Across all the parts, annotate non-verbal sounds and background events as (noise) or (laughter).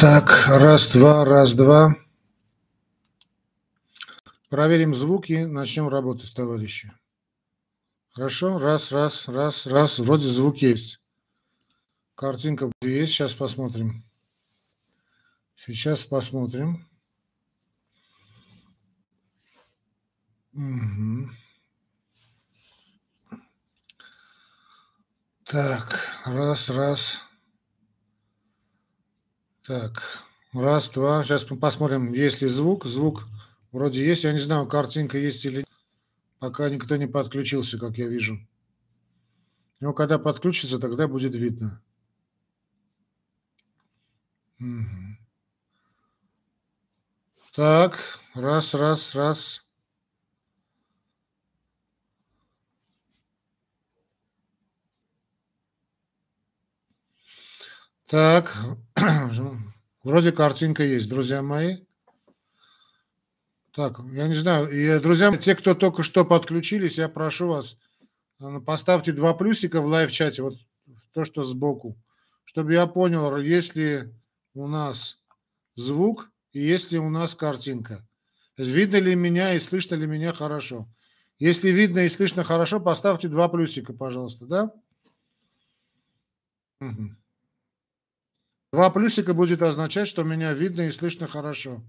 Так, раз, два, раз, два. Проверим звук и начнем работать, товарищи. Хорошо, раз, раз, раз, раз. Вроде звук есть. Картинка есть, сейчас посмотрим. Сейчас посмотрим. Угу. Так, раз, раз. Так, раз, два. Сейчас посмотрим, есть ли звук. Звук вроде есть. Я не знаю, картинка есть или нет. Пока никто не подключился, как я вижу. Но когда подключится, тогда будет видно. Угу. Так, раз, раз, раз. Так, (clears throat) вроде картинка есть, друзья мои. Так, я не знаю, и, друзья, те, кто только что подключились, я прошу вас, э, поставьте два плюсика в лайв-чате, вот то, что сбоку, чтобы я понял, есть ли у нас звук и есть ли у нас картинка. Видно ли меня и слышно ли меня хорошо. Если видно и слышно хорошо, поставьте два плюсика, пожалуйста, да? Угу. Два плюсика будет означать, что меня видно и слышно хорошо.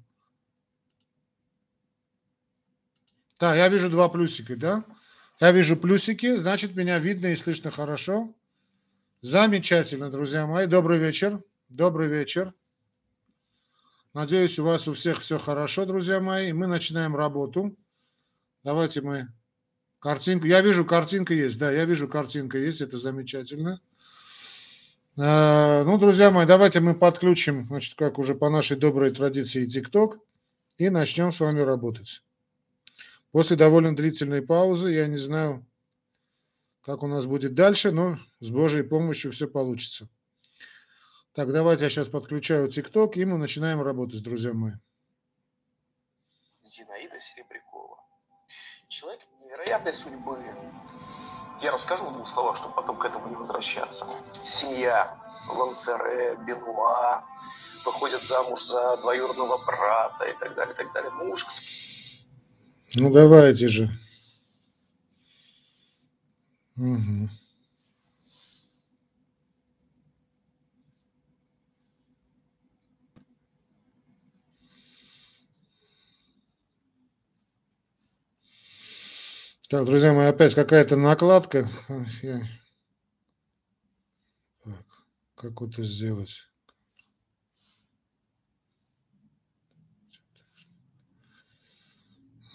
Да, я вижу два плюсика, да? Я вижу плюсики, значит, меня видно и слышно хорошо. Замечательно, друзья мои. Добрый вечер. Добрый вечер. Надеюсь, у вас у всех все хорошо, друзья мои. Мы начинаем работу. Давайте мы картинку. Я вижу, картинка есть. Да, я вижу, картинка есть. Это замечательно. Э, ну, друзья мои, давайте мы подключим, значит, как уже по нашей доброй традиции, ТикТок и начнем с вами работать. После довольно длительной паузы, я не знаю, как у нас будет дальше, но с Божьей помощью все получится. Так, давайте я сейчас подключаю ТикТок, и мы начинаем работать, друзья мои. Зинаида Серебрякова. Человек невероятной судьбы, я расскажу в двух словах, чтобы потом к этому не возвращаться. Семья Лансере, Бенуа, выходят замуж за двоюродного брата и так далее, и так далее. Муж... Ну, давайте же. Угу. Так, друзья мои, опять какая-то накладка. Так, как это сделать?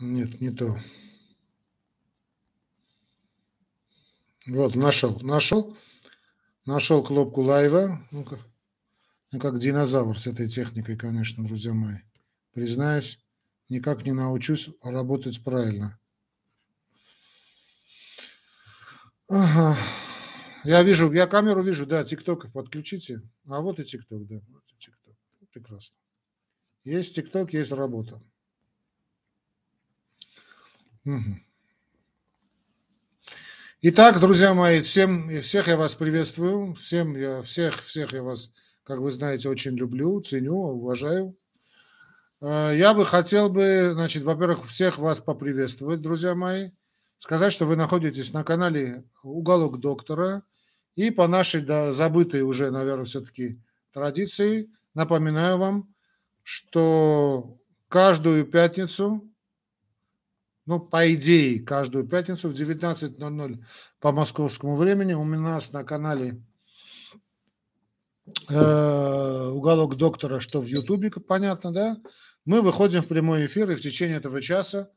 Нет, не то. Вот, нашел, нашел. Нашел кнопку лайва. ну как, ну, как динозавр с этой техникой, конечно, друзья мои. Признаюсь, никак не научусь работать правильно. Ага. Я вижу, я камеру вижу, да, ТикТок подключите. А вот и ТикТок, да, вот и ТикТок. Прекрасно. Есть ТикТок, есть работа. Угу. Итак, друзья мои, всем, всех я вас приветствую, всем я, всех, всех я вас, как вы знаете, очень люблю, ценю, уважаю. А, я бы хотел бы, значит, во-первых, всех вас поприветствовать, друзья мои сказать, что вы находитесь на канале «Уголок доктора». И по нашей да, забытой уже, наверное, все-таки традиции напоминаю вам, что каждую пятницу, ну, по идее, каждую пятницу в 19.00 по московскому времени у нас на канале э, «Уголок доктора», что в Ютубе, понятно, да? Мы выходим в прямой эфир, и в течение этого часа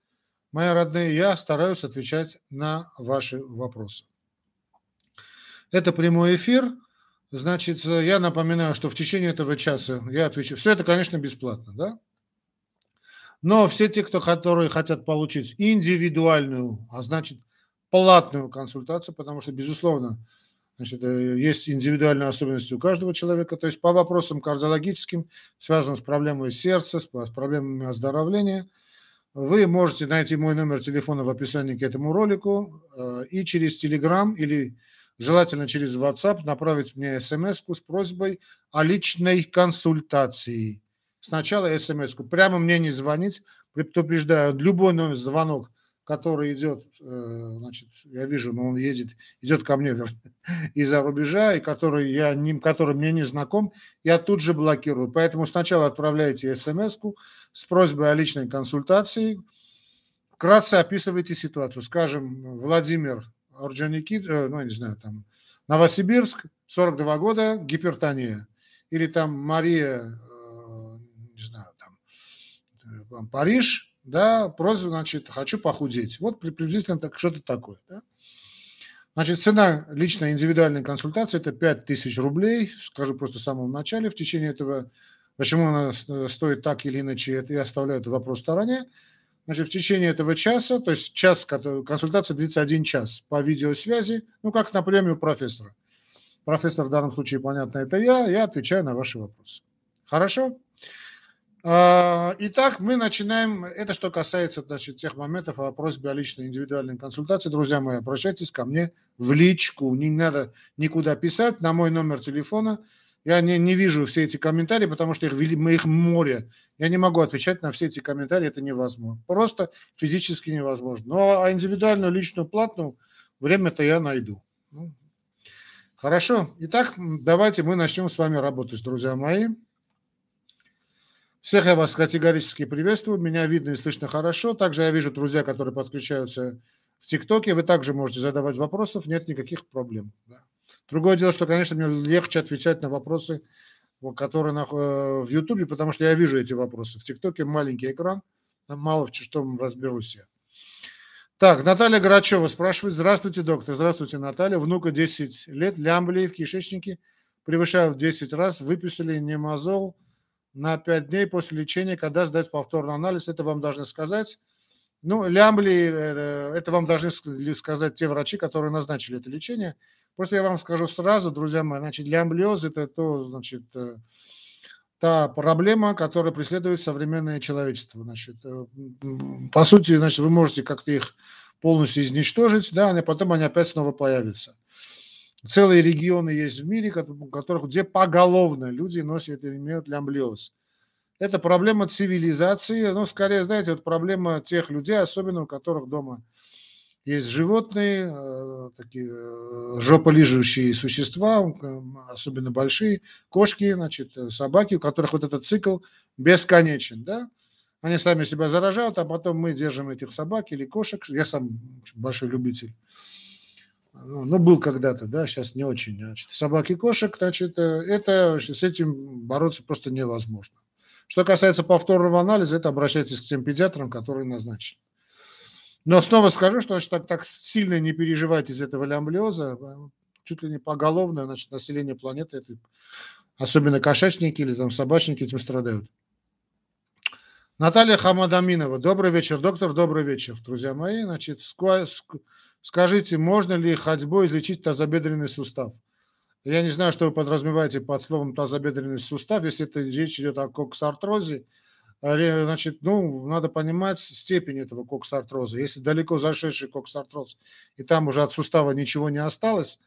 мои родные, я стараюсь отвечать на ваши вопросы. Это прямой эфир. Значит, я напоминаю, что в течение этого часа я отвечу. Все это, конечно, бесплатно, да? Но все те, кто, которые хотят получить индивидуальную, а значит, платную консультацию, потому что, безусловно, значит, э, есть индивидуальные особенности у каждого человека, то есть по вопросам кардиологическим, связанным с проблемой сердца, с проблемами оздоровления – вы можете найти мой номер телефона в описании к этому ролику э, и через Telegram или желательно через WhatsApp, направить мне смс с просьбой о личной консультации. Сначала смс -ку. Прямо мне не звонить, предупреждаю, любой номер звонок, который идет, э, значит, я вижу, но он едет, идет ко мне (laughs) из-за рубежа, и который, я, ним, который мне не знаком, я тут же блокирую. Поэтому сначала отправляйте смс с просьбой о личной консультации, вкратце описывайте ситуацию. Скажем, Владимир Орджоникид, э, ну, не знаю, там, Новосибирск, 42 года, гипертония. Или там Мария, э, не знаю, там, Париж, да, просто, значит, хочу похудеть. Вот приблизительно так, что-то такое, да. Значит, цена личной индивидуальной консультации – это 5000 рублей. Скажу просто в самом начале. В течение этого, почему она стоит так или иначе, это я оставляю этот вопрос в стороне. Значит, в течение этого часа, то есть час, консультация длится один час по видеосвязи, ну, как на премию профессора. Профессор в данном случае, понятно, это я, я отвечаю на ваши вопросы. Хорошо? А, итак, мы начинаем. Это что касается значит, тех моментов о просьбе о личной индивидуальной консультации. Друзья мои, обращайтесь ко мне в личку. Не надо никуда писать на мой номер телефона – я не, не вижу все эти комментарии, потому что их, их море. Я не могу отвечать на все эти комментарии, это невозможно. Просто физически невозможно. Но а индивидуальную личную платную время-то я найду. Ну, хорошо. Итак, давайте мы начнем с вами работать, друзья мои. Всех я вас категорически приветствую. Меня видно и слышно хорошо. Также я вижу друзья, которые подключаются в ТикТоке. Вы также можете задавать вопросов. Нет никаких проблем. Да. Другое дело, что, конечно, мне легче отвечать на вопросы, которые на, э, в Ютубе, потому что я вижу эти вопросы. В ТикТоке маленький экран, там мало в чем разберусь я. Так, Наталья Грачева спрашивает. Здравствуйте, доктор. Здравствуйте, Наталья. Внука 10 лет, лямблии в кишечнике превышают в 10 раз. Выписали немазол на 5 дней после лечения. Когда сдать повторный анализ, это вам должны сказать. Ну, лямбли, э, это вам должны сказать те врачи, которые назначили это лечение. Просто я вам скажу сразу, друзья мои, значит, лямблиоз – это то, значит, э, та проблема, которая преследует современное человечество. Значит, э, по сути, значит, вы можете как-то их полностью изничтожить, да, а потом они опять снова появятся. Целые регионы есть в мире, которых, где поголовно люди носят и имеют лямблиоз. Это проблема цивилизации, но скорее, знаете, вот проблема тех людей, особенно у которых дома – есть животные, э, такие э, жополижущие существа, особенно большие, кошки, значит, э, собаки, у которых вот этот цикл бесконечен, да? Они сами себя заражают, а потом мы держим этих собак или кошек. Я сам большой любитель. Ну, был когда-то, да, сейчас не очень. Значит, собаки, кошек, значит, это с этим бороться просто невозможно. Что касается повторного анализа, это обращайтесь к тем педиатрам, которые назначены. Но снова скажу, что значит, так, так сильно не переживайте из этого лямблиоза. Э, чуть ли не поголовно, значит, население планеты, особенно кошачники или там собачники этим страдают. Наталья Хамадаминова. Добрый вечер, доктор, добрый вечер, друзья мои. Значит, скажите, можно ли ходьбой излечить тазобедренный сустав? Я не знаю, что вы подразумеваете под словом тазобедренный сустав, если это речь идет о коксартрозе значит, ну, надо понимать степень этого коксартроза. Если далеко зашедший коксартроз, и там уже от сустава ничего не осталось,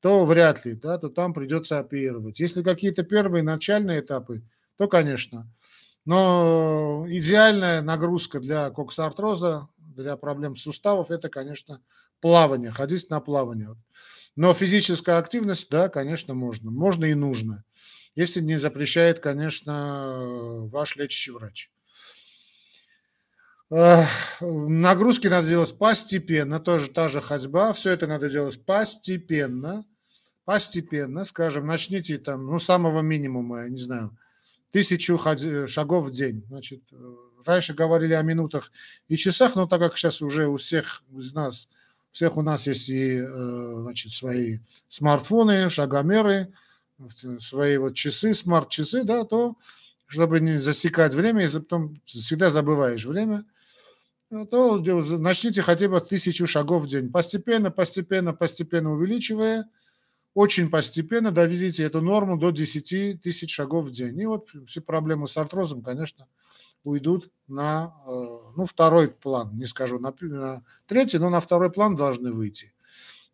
то вряд ли, да, то там придется оперировать. Если какие-то первые начальные этапы, то, конечно. Но идеальная нагрузка для коксартроза, для проблем суставов, это, конечно, плавание, ходить на плавание. Но физическая активность, да, конечно, можно. Можно и нужно если не запрещает, конечно, ваш лечащий врач. Нагрузки надо делать постепенно, тоже та же ходьба, все это надо делать постепенно, постепенно, скажем, начните там, ну, самого минимума, я не знаю, тысячу шагов в день. Значит, раньше говорили о минутах и часах, но так как сейчас уже у всех из нас, всех у нас есть и, э, значит, свои смартфоны, шагомеры, свои вот часы, смарт-часы, да, то чтобы не засекать время, если потом всегда забываешь время, э, то начните хотя бы тысячу шагов в день. Постепенно, постепенно, постепенно увеличивая, очень постепенно доведите эту норму до 10 тысяч шагов в день. И вот все проблемы с артрозом, конечно, уйдут на э, ну, второй план. Не скажу на, на третий, но на второй план должны выйти.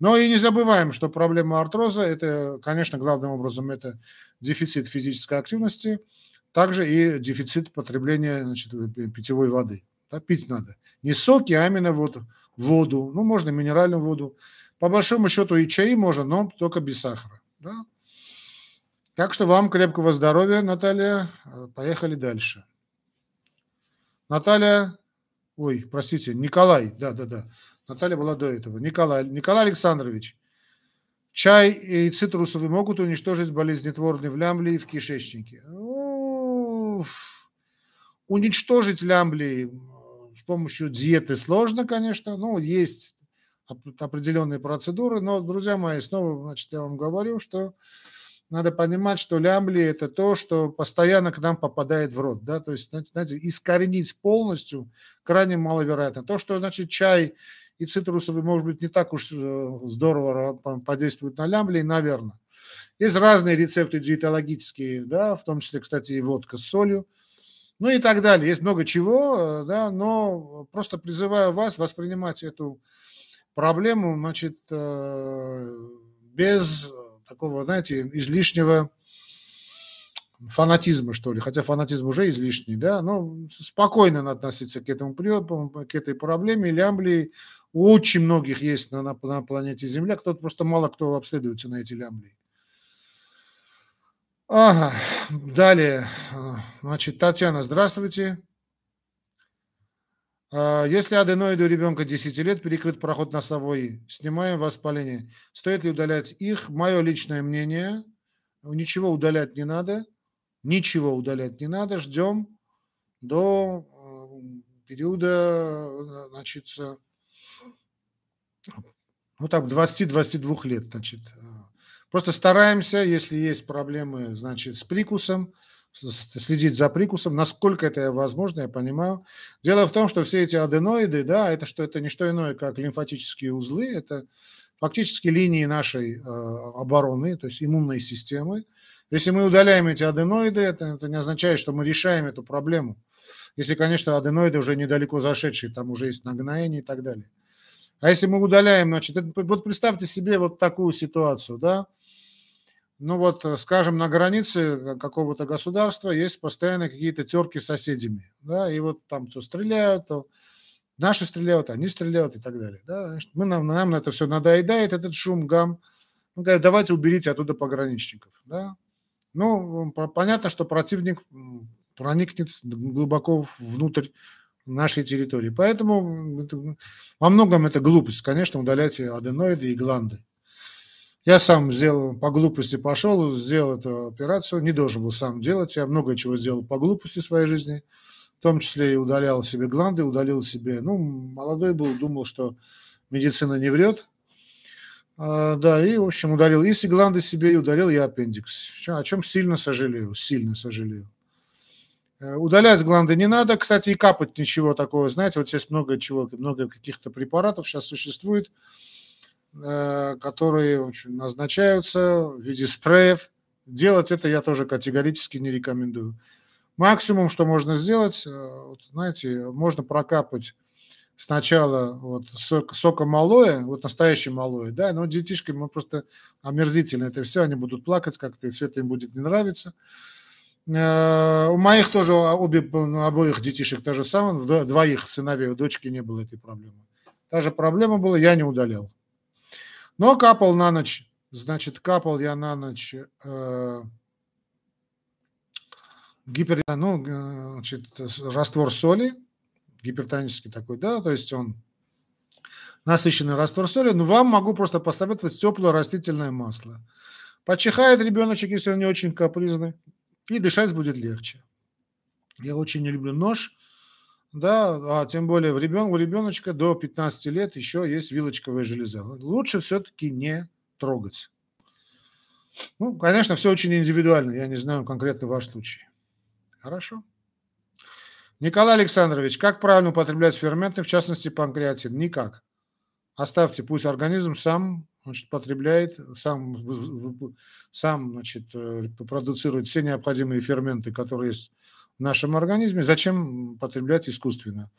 Но и не забываем, что проблема артроза – это, конечно, главным образом это дефицит физической активности, также и дефицит потребления значит, питьевой воды. Да, пить надо. Не соки, а именно вот воду. Ну, можно минеральную воду. По большому счету и чаи можно, но только без сахара. Да? Так что вам крепкого здоровья, Наталья. Поехали дальше. Наталья, ой, простите, Николай, да-да-да. Наталья была до этого. Николай, Николай Александрович, чай и цитрусовые могут уничтожить болезнетворные в лямбле и в кишечнике. Уничтожить лямбли с помощью диеты сложно, конечно. Ну, есть определенные процедуры, но, друзья мои, снова, значит, я вам говорю, что надо понимать, что лямбли – это то, что постоянно к нам попадает в рот. Да? То есть, знаете, искоренить полностью крайне маловероятно. То, что, значит, чай и цитрусовый, может быть, не так уж э, здорово подействуют на лямбли, наверное. Есть разные рецепты диетологические, да, в том числе, кстати, и водка с солью, ну и так далее. Есть много чего, э, да, но просто призываю вас воспринимать эту проблему, значит, э, без такого, знаете, излишнего фанатизма, что ли, хотя фанатизм уже излишний, да, но спокойно относиться к этому к этой проблеме. Лямбли у очень многих есть на, на, на планете Земля, кто-то просто мало кто обследуется на эти лямбли. Ага, далее, значит, Татьяна, здравствуйте. А, если аденоиды у ребенка 10 лет, перекрыт проход носовой, снимаем воспаление. Стоит ли удалять их? Мое личное мнение, ничего удалять не надо. Ничего удалять не надо. Ждем до э, периода, значит, ну так, 20-22 лет, значит. Просто стараемся, если есть проблемы, значит, с прикусом, следить за прикусом, насколько это возможно, я понимаю. Дело в том, что все эти аденоиды, да, это что это не что иное, как лимфатические узлы, это фактически линии нашей э, обороны, то есть иммунной системы. Если мы удаляем эти аденоиды, это, это не означает, что мы решаем эту проблему. Если, конечно, аденоиды уже недалеко зашедшие, там уже есть нагноение и так далее. А если мы удаляем, значит, это, вот представьте себе вот такую ситуацию, да, ну вот, э, скажем, на границе какого-то государства есть постоянно какие-то терки с соседями, да, и вот там то стреляют, то наши стреляют, они стреляют и так далее, да, мы, нам, нам на это все надоедает, этот шум, гам, ну, говорят, давайте уберите оттуда пограничников, да, ну, понятно, что противник проникнет глубоко внутрь нашей территории, поэтому это, во многом это глупость, конечно, удалять аденоиды и гланды. Я сам сделал, по глупости пошел, сделал эту операцию, не должен был сам делать. Я много чего сделал по глупости в своей жизни, в том числе и удалял себе гланды, удалил себе, ну, молодой был, думал, что медицина не врет. А, да, и, в общем, удалил. И гланды себе, и удалил я аппендикс, о чем сильно сожалею, сильно сожалею. Э, удалять гланды не надо, кстати, и капать ничего такого, знаете, вот здесь много чего, много каких-то препаратов сейчас существует, Э, которые назначаются в виде спреев. Делать это я тоже категорически не рекомендую. Максимум, что можно сделать, э, вот, знаете, можно прокапать сначала вот сок, соком алоэ, вот настоящий алоэ, да, но детишкам мы просто омерзительно это все, они будут плакать как-то, и все это им будет не нравиться. Э, у моих тоже обе, обоих детишек то же самое, двоих сыновей, у дочки не было этой проблемы. Та же проблема была, я не удалял. Но капал на ночь, значит, капал я на ночь э, гипер, ну, э, значит, раствор соли, гипертонический такой, да, то есть он насыщенный раствор соли, но вам могу просто посоветовать теплое растительное масло. Почихает ребеночек, если он не очень капризный, и дышать будет легче. Я очень не люблю нож, да, а тем более в ребен, у ребеночка до 15 лет еще есть вилочковая железа. Лучше все-таки не трогать. Ну, конечно, все очень индивидуально. Я не знаю конкретно ваш случай. Хорошо. Николай Александрович, как правильно употреблять ферменты, в частности панкреатин? Никак. Оставьте, пусть организм сам значит, потребляет, сам, сам значит, э, продуцирует все необходимые ферменты, которые есть в нашем организме, зачем потреблять искусственно?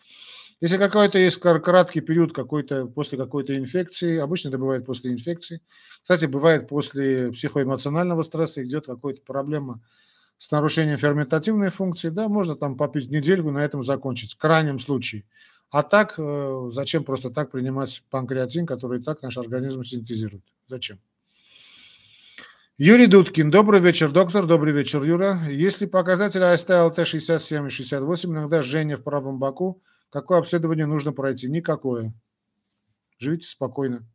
Если какой-то есть краткий период какой-то, после какой-то инфекции, обычно это бывает после инфекции, кстати, бывает после психоэмоционального стресса, идет какая-то проблема с нарушением ферментативной функции, да, можно там попить недельку, на этом закончить, в крайнем случае. А так, э, зачем просто так принимать панкреатин, который и так наш организм синтезирует? Зачем? Юрий Дудкин. Добрый вечер, доктор. Добрый вечер, Юра. Если показатели АСТ, 67 и 68, иногда жжение в правом боку, какое обследование нужно пройти? Никакое. Живите спокойно.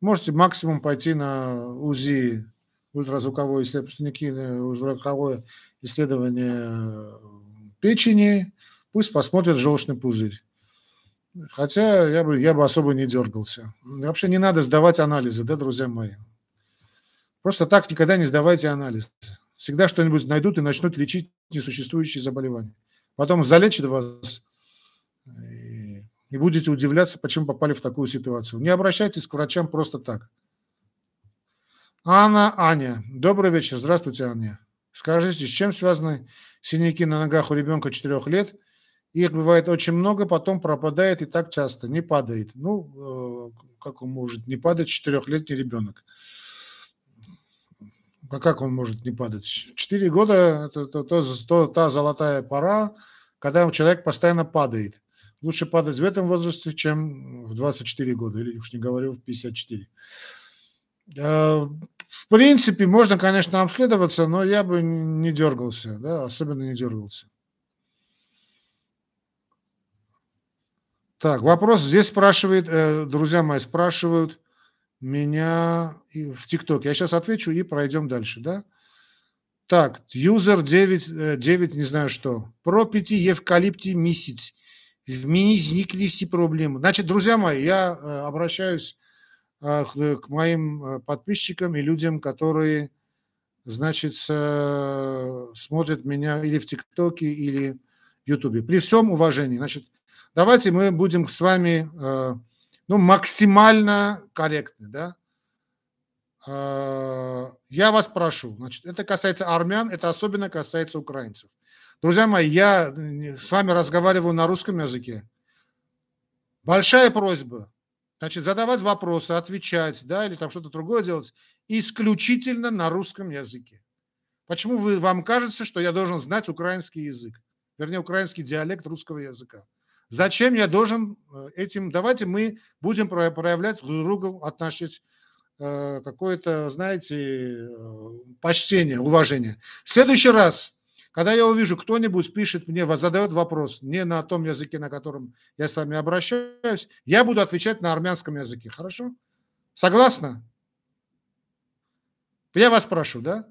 Можете максимум пойти на УЗИ, ультразвуковое исследование, ультразвуковое исследование печени, пусть посмотрят желчный пузырь. Хотя я бы, я бы особо не дергался. Вообще не надо сдавать анализы, да, друзья мои? Просто так никогда не сдавайте анализ. Всегда что-нибудь найдут и начнут лечить несуществующие заболевания. Потом залечат вас и, будете удивляться, почему попали в такую ситуацию. Не обращайтесь к врачам просто так. Анна, Аня. Добрый вечер. Здравствуйте, Аня. Скажите, с чем связаны синяки на ногах у ребенка 4 лет – их бывает очень много, потом пропадает и так часто, не падает. Ну, э, как он может не падать четырехлетний ребенок? А как он может не падать? Четыре года – это то, то, то, та золотая пора, когда человек постоянно падает. Лучше падать в этом возрасте, чем в 24 года, или уж не говорю в 54. Э, в принципе, можно, конечно, обследоваться, но я бы не дергался, да, особенно не дергался. Так, вопрос здесь спрашивает, э, друзья мои, спрашивают меня в ТикТоке. Я сейчас отвечу и пройдем дальше, да? Так, юзер 9, 9, не знаю что. Про 5 евкалипти месяц. В мини возникли все проблемы. Значит, друзья мои, я э, обращаюсь э, к моим подписчикам и людям, которые, значит, смотрят меня или в ТикТоке, или в Ютубе. При всем уважении, значит, давайте мы будем с вами э, ну, максимально корректны, да. Э, я вас прошу, значит, это касается армян, это особенно касается украинцев. Друзья мои, я э, с вами разговариваю на русском языке. Большая просьба, значит, задавать вопросы, отвечать, да, или там что-то другое делать исключительно на русском языке. Почему вы, вам кажется, что я должен знать украинский язык? Вернее, украинский диалект русского языка. Зачем я должен э, этим? Давайте мы будем проявлять друг другу отношить э, какое-то, знаете, э, почтение, уважение. В следующий раз, когда я увижу, кто-нибудь пишет мне, задает вопрос не на том языке, на котором я с вами обращаюсь, я буду отвечать на армянском языке. Хорошо? Согласна? Я вас прошу, да?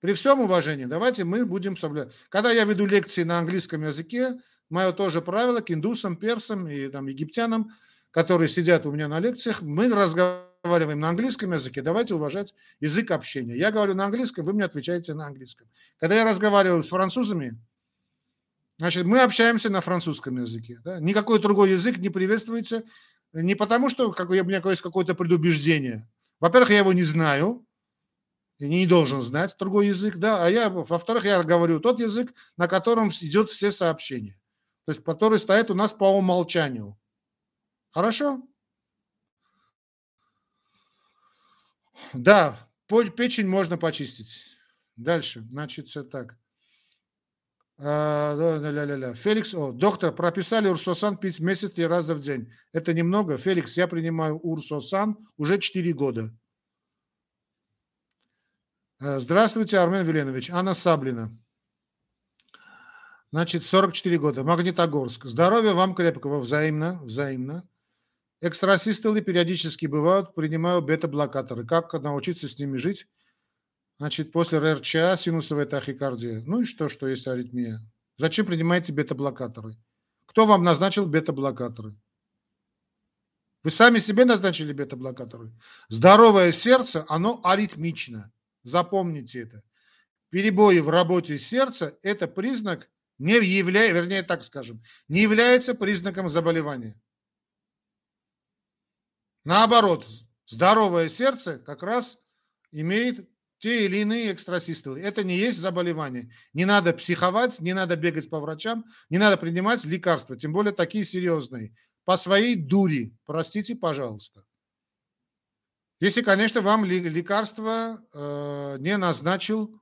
При всем уважении, давайте мы будем соблюдать. Когда я веду лекции на английском языке, мое тоже правило к индусам, персам и там, египтянам, которые сидят у меня на лекциях, мы разговариваем на английском языке, давайте уважать язык общения. Я говорю на английском, вы мне отвечаете на английском. Когда я разговариваю с французами, значит, мы общаемся на французском языке. Да? Никакой другой язык не приветствуется, не потому что как, у меня есть какое-то предубеждение. Во-первых, я его не знаю, я не должен знать другой язык, да, а я, во-вторых, я говорю тот язык, на котором идет все сообщения то есть который стоит у нас по умолчанию. Хорошо? Да, печень можно почистить. Дальше, значит, все так. А, Феликс, о, доктор, прописали Урсосан пить месяц три раза в день. Это немного. Феликс, я принимаю Урсосан уже 4 года. А, здравствуйте, Армен Веленович. Анна Саблина. Значит, 44 года. Магнитогорск. Здоровья вам крепкого. Взаимно. Взаимно. Экстрасистолы периодически бывают. Принимаю бета-блокаторы. Как научиться с ними жить? Значит, после РЧА синусовая тахикардия. Ну и что, что есть аритмия? Зачем принимаете бета-блокаторы? Кто вам назначил бета-блокаторы? Вы сами себе назначили бета-блокаторы? Здоровое сердце, оно аритмично. Запомните это. Перебои в работе сердца – это признак не является, вернее так скажем, не является признаком заболевания. Наоборот, здоровое сердце как раз имеет те или иные экстрасистолы. Это не есть заболевание. Не надо психовать, не надо бегать по врачам, не надо принимать лекарства, тем более такие серьезные. По своей дури, простите, пожалуйста. Если, конечно, вам лекарство э, не назначил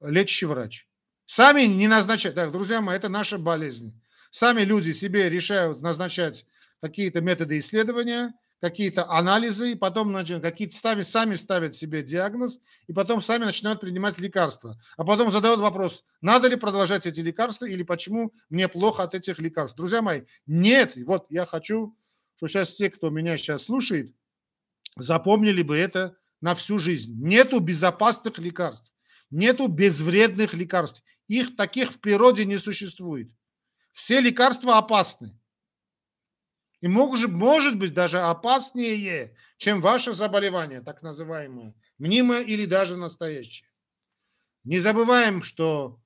лечащий врач. Сами не назначают. Так, друзья мои, это наша болезнь. Сами люди себе решают назначать какие-то методы исследования – какие-то анализы, и потом какие-то ставят, сами ставят себе диагноз, и потом сами начинают принимать лекарства. А потом задают вопрос, надо ли продолжать эти лекарства или почему мне плохо от этих лекарств. Друзья мои, нет. Вот я хочу, что сейчас те, кто меня сейчас слушает, запомнили бы это на всю жизнь. Нету безопасных лекарств, нету безвредных лекарств. Их таких в природе не существует. Все лекарства опасны. И может, может быть даже опаснее, чем ваше заболевание, так называемое, мнимое или даже настоящее. Не забываем, что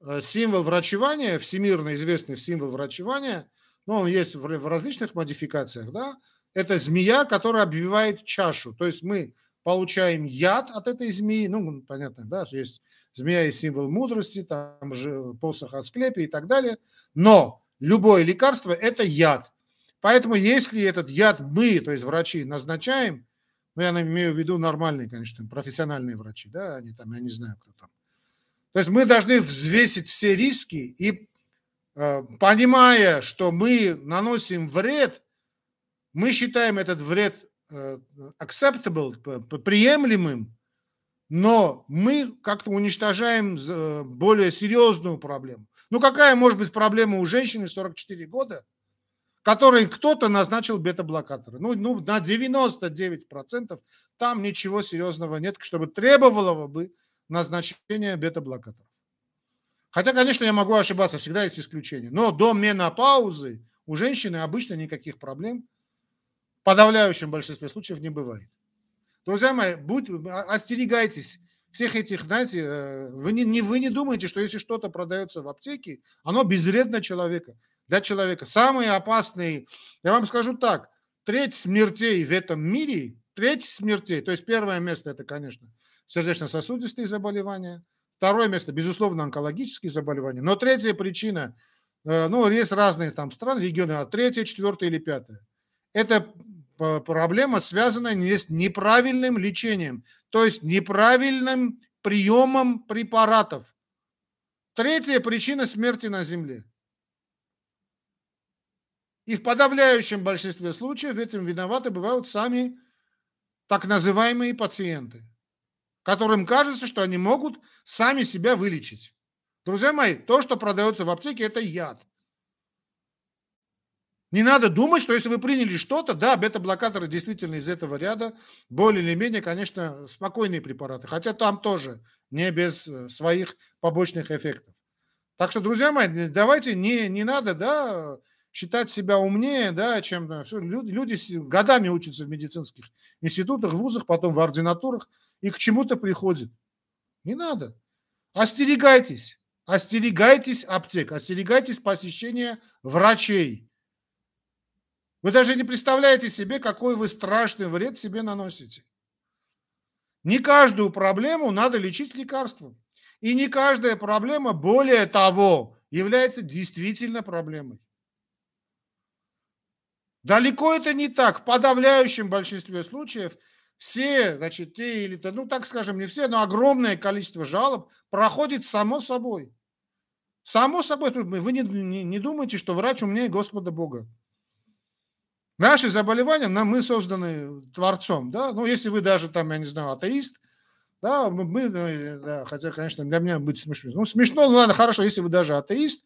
э, символ врачевания, всемирно известный символ врачевания, ну, он есть в различных модификациях, да, это змея, которая обвивает чашу. То есть мы получаем яд от этой змеи, ну, понятно, да, есть змея есть символ мудрости, там же посох Асклепия и так далее, но любое лекарство – это яд. Поэтому если этот яд мы, то есть врачи, назначаем, ну, я имею в виду нормальные, конечно, профессиональные врачи, да, они там, я не знаю, кто там. То есть мы должны взвесить все риски и, э, понимая, что мы наносим вред, мы считаем этот вред э, acceptable, приемлемым, но мы как-то уничтожаем э, более серьезную проблему. Ну, какая может быть проблема у женщины 44 года, который кто-то назначил бета-блокаторы. Ну, ну, на 99% там ничего серьезного нет, чтобы требовало бы назначения бета-блокаторов. Хотя, конечно, я могу ошибаться, всегда есть исключения. Но до менопаузы у женщины обычно никаких проблем в подавляющем большинстве случаев не бывает. Друзья мои, будь, остерегайтесь всех этих, знаете, э, вы не, не, вы не думаете, что если что-то продается в аптеке, оно безвредно человека для человека. Самые опасные, я вам скажу так, треть смертей в этом мире, треть смертей, то есть первое место это, конечно, сердечно-сосудистые заболевания, второе место, безусловно, онкологические заболевания, но третья причина, э, ну, есть разные там страны, регионы, а третья, четвертая или пятая. Это проблема, связанная с неправильным лечением, то есть неправильным приемом препаратов. Третья причина смерти на Земле. И в подавляющем большинстве случаев этим виноваты бывают сами так называемые пациенты, которым кажется, что они могут сами себя вылечить. Друзья мои, то, что продается в аптеке, это яд. Не надо думать, что если вы приняли что-то, да, бета-блокаторы действительно из этого ряда, более или менее, конечно, спокойные препараты, хотя там тоже не без э, своих побочных эффектов. Так что, друзья мои, давайте не, не надо, да, считать себя умнее, да, чем все, люди, люди годами учатся в медицинских институтах, вузах, потом в ординатурах и к чему-то приходят. Не надо. Остерегайтесь. Остерегайтесь аптек, остерегайтесь посещения врачей. Вы даже не представляете себе, какой вы страшный вред себе наносите. Не каждую проблему надо лечить лекарством. И не каждая проблема, более того, является действительно проблемой. Далеко это не так. В подавляющем большинстве случаев все, значит, те или то, ну так скажем, не все, но огромное количество жалоб проходит само собой. Само собой, вы не, не, не думаете, что врач умнее Господа Бога. Наши заболевания, нам, мы созданы Творцом, да, ну, если вы даже там, я не знаю, атеист, да, мы, да, хотя, конечно, для меня будет смешно. Ну, смешно, ну, ладно, хорошо, если вы даже атеист,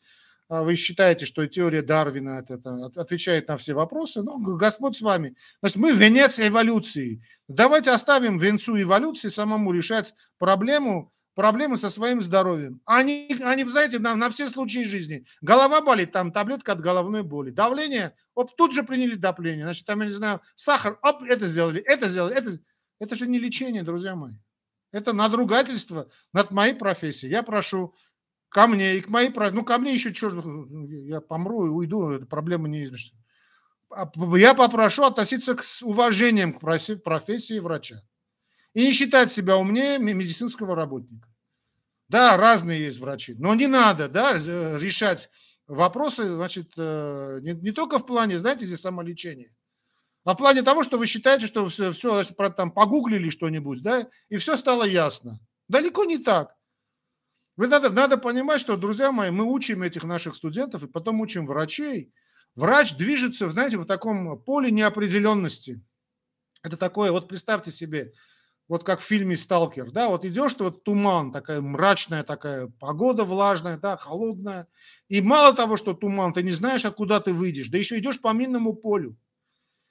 а вы считаете, что теория Дарвина это, это, отвечает на все вопросы, ну, Господь с вами. Значит, мы венец эволюции. Давайте оставим венцу эволюции самому решать проблему, проблемы со своим здоровьем. Они, они знаете, на, на все случаи жизни. Голова болит, там таблетка от головной боли. Давление, оп, тут же приняли давление. Значит, там, я не знаю, сахар, оп, это сделали, это сделали, это... Это же не лечение, друзья мои. Это надругательство над моей профессией. Я прошу ко мне и к моей ну ко мне еще черт, я помру и уйду, это проблема неизбежна. Я попрошу относиться с уважением к профессии врача. И не считать себя умнее медицинского работника. Да, разные есть врачи, но не надо да, решать вопросы, значит, э, не, не только в плане, знаете, здесь самолечения, а в плане того, что вы считаете, что все, все значит, там погуглили что-нибудь, да, и все стало ясно. Далеко не так. Вы надо, надо понимать, что, друзья мои, мы учим этих наших студентов и потом учим врачей. Врач движется, знаете, в таком поле неопределенности. Это такое, вот представьте себе, вот как в фильме «Сталкер», да, вот идешь, ты вот туман, такая мрачная такая погода влажная, да, холодная, и мало того, что туман, ты не знаешь, откуда ты выйдешь, да еще идешь по минному полю.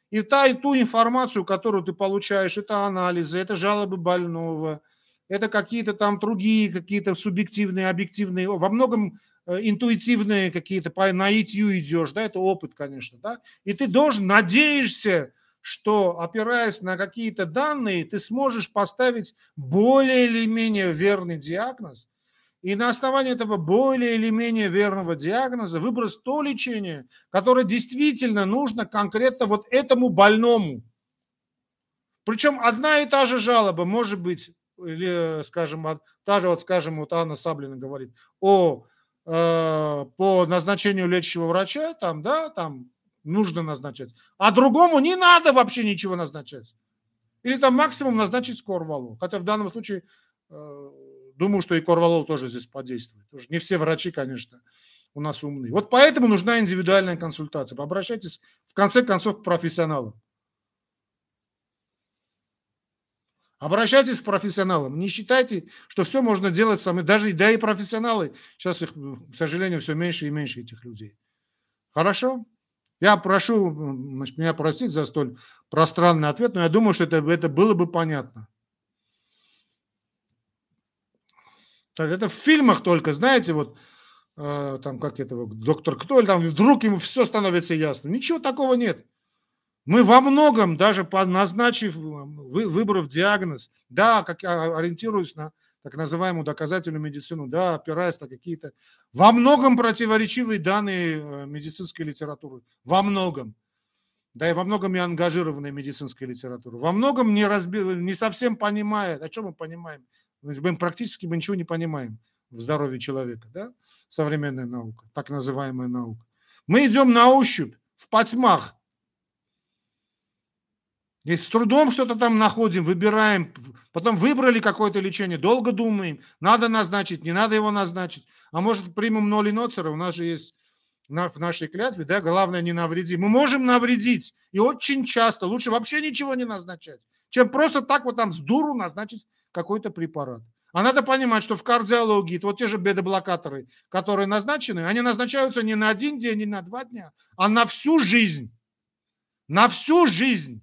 И та и ту информацию, которую ты получаешь, это анализы, это жалобы больного, это какие-то там другие, какие-то субъективные, объективные, во многом э, интуитивные какие-то, по наитию идешь, да, это опыт, конечно, да, и ты должен, надеешься, что, опираясь на какие-то данные, ты сможешь поставить более или менее верный диагноз, и на основании этого более или менее верного диагноза выбрать то лечение, которое действительно нужно конкретно вот этому больному. Причем одна и та же жалоба может быть, или, скажем, та же, вот, скажем, вот Анна Саблина говорит, о, э, по назначению лечащего врача, там, да, там, нужно назначать. А другому не надо вообще ничего назначать. Или там максимум назначить корвалол. Хотя в данном случае э, думаю, что и корвалол тоже здесь подействует. Тоже не все врачи, конечно, у нас умные. Вот поэтому нужна индивидуальная консультация. Обращайтесь в конце концов к профессионалам. Обращайтесь к профессионалам. Не считайте, что все можно делать сами. Даже да и профессионалы. Сейчас их, к сожалению, все меньше и меньше этих людей. Хорошо? Я прошу значит, меня простить за столь пространный ответ, но я думаю, что это, это было бы понятно. Это в фильмах только, знаете, вот э, там как это, доктор кто, или там вдруг ему все становится ясно. Ничего такого нет. Мы во многом, даже назначив, вы, выбрав диагноз, да, как я ориентируюсь на так называемую доказательную медицину, да, опираясь на какие-то во многом противоречивые данные э, медицинской литературы. Во многом. Да и во многом не ангажированная медицинская литература. Во многом не, разби... не совсем понимая, о чем мы понимаем. Мы практически мы ничего не понимаем в здоровье человека, да, современная наука, так называемая наука. Мы идем на ощупь, в потьмах, и с трудом что-то там находим, выбираем, потом выбрали какое-то лечение, долго думаем, надо назначить, не надо его назначить. А может примем ноли ноцера, у нас же есть в нашей клятве, да, главное не навреди. Мы можем навредить, и очень часто лучше вообще ничего не назначать, чем просто так вот там с дуру назначить какой-то препарат. А надо понимать, что в кардиологии вот те же бета-блокаторы, которые назначены, они назначаются не на один день, не на два дня, а на всю жизнь. На всю жизнь.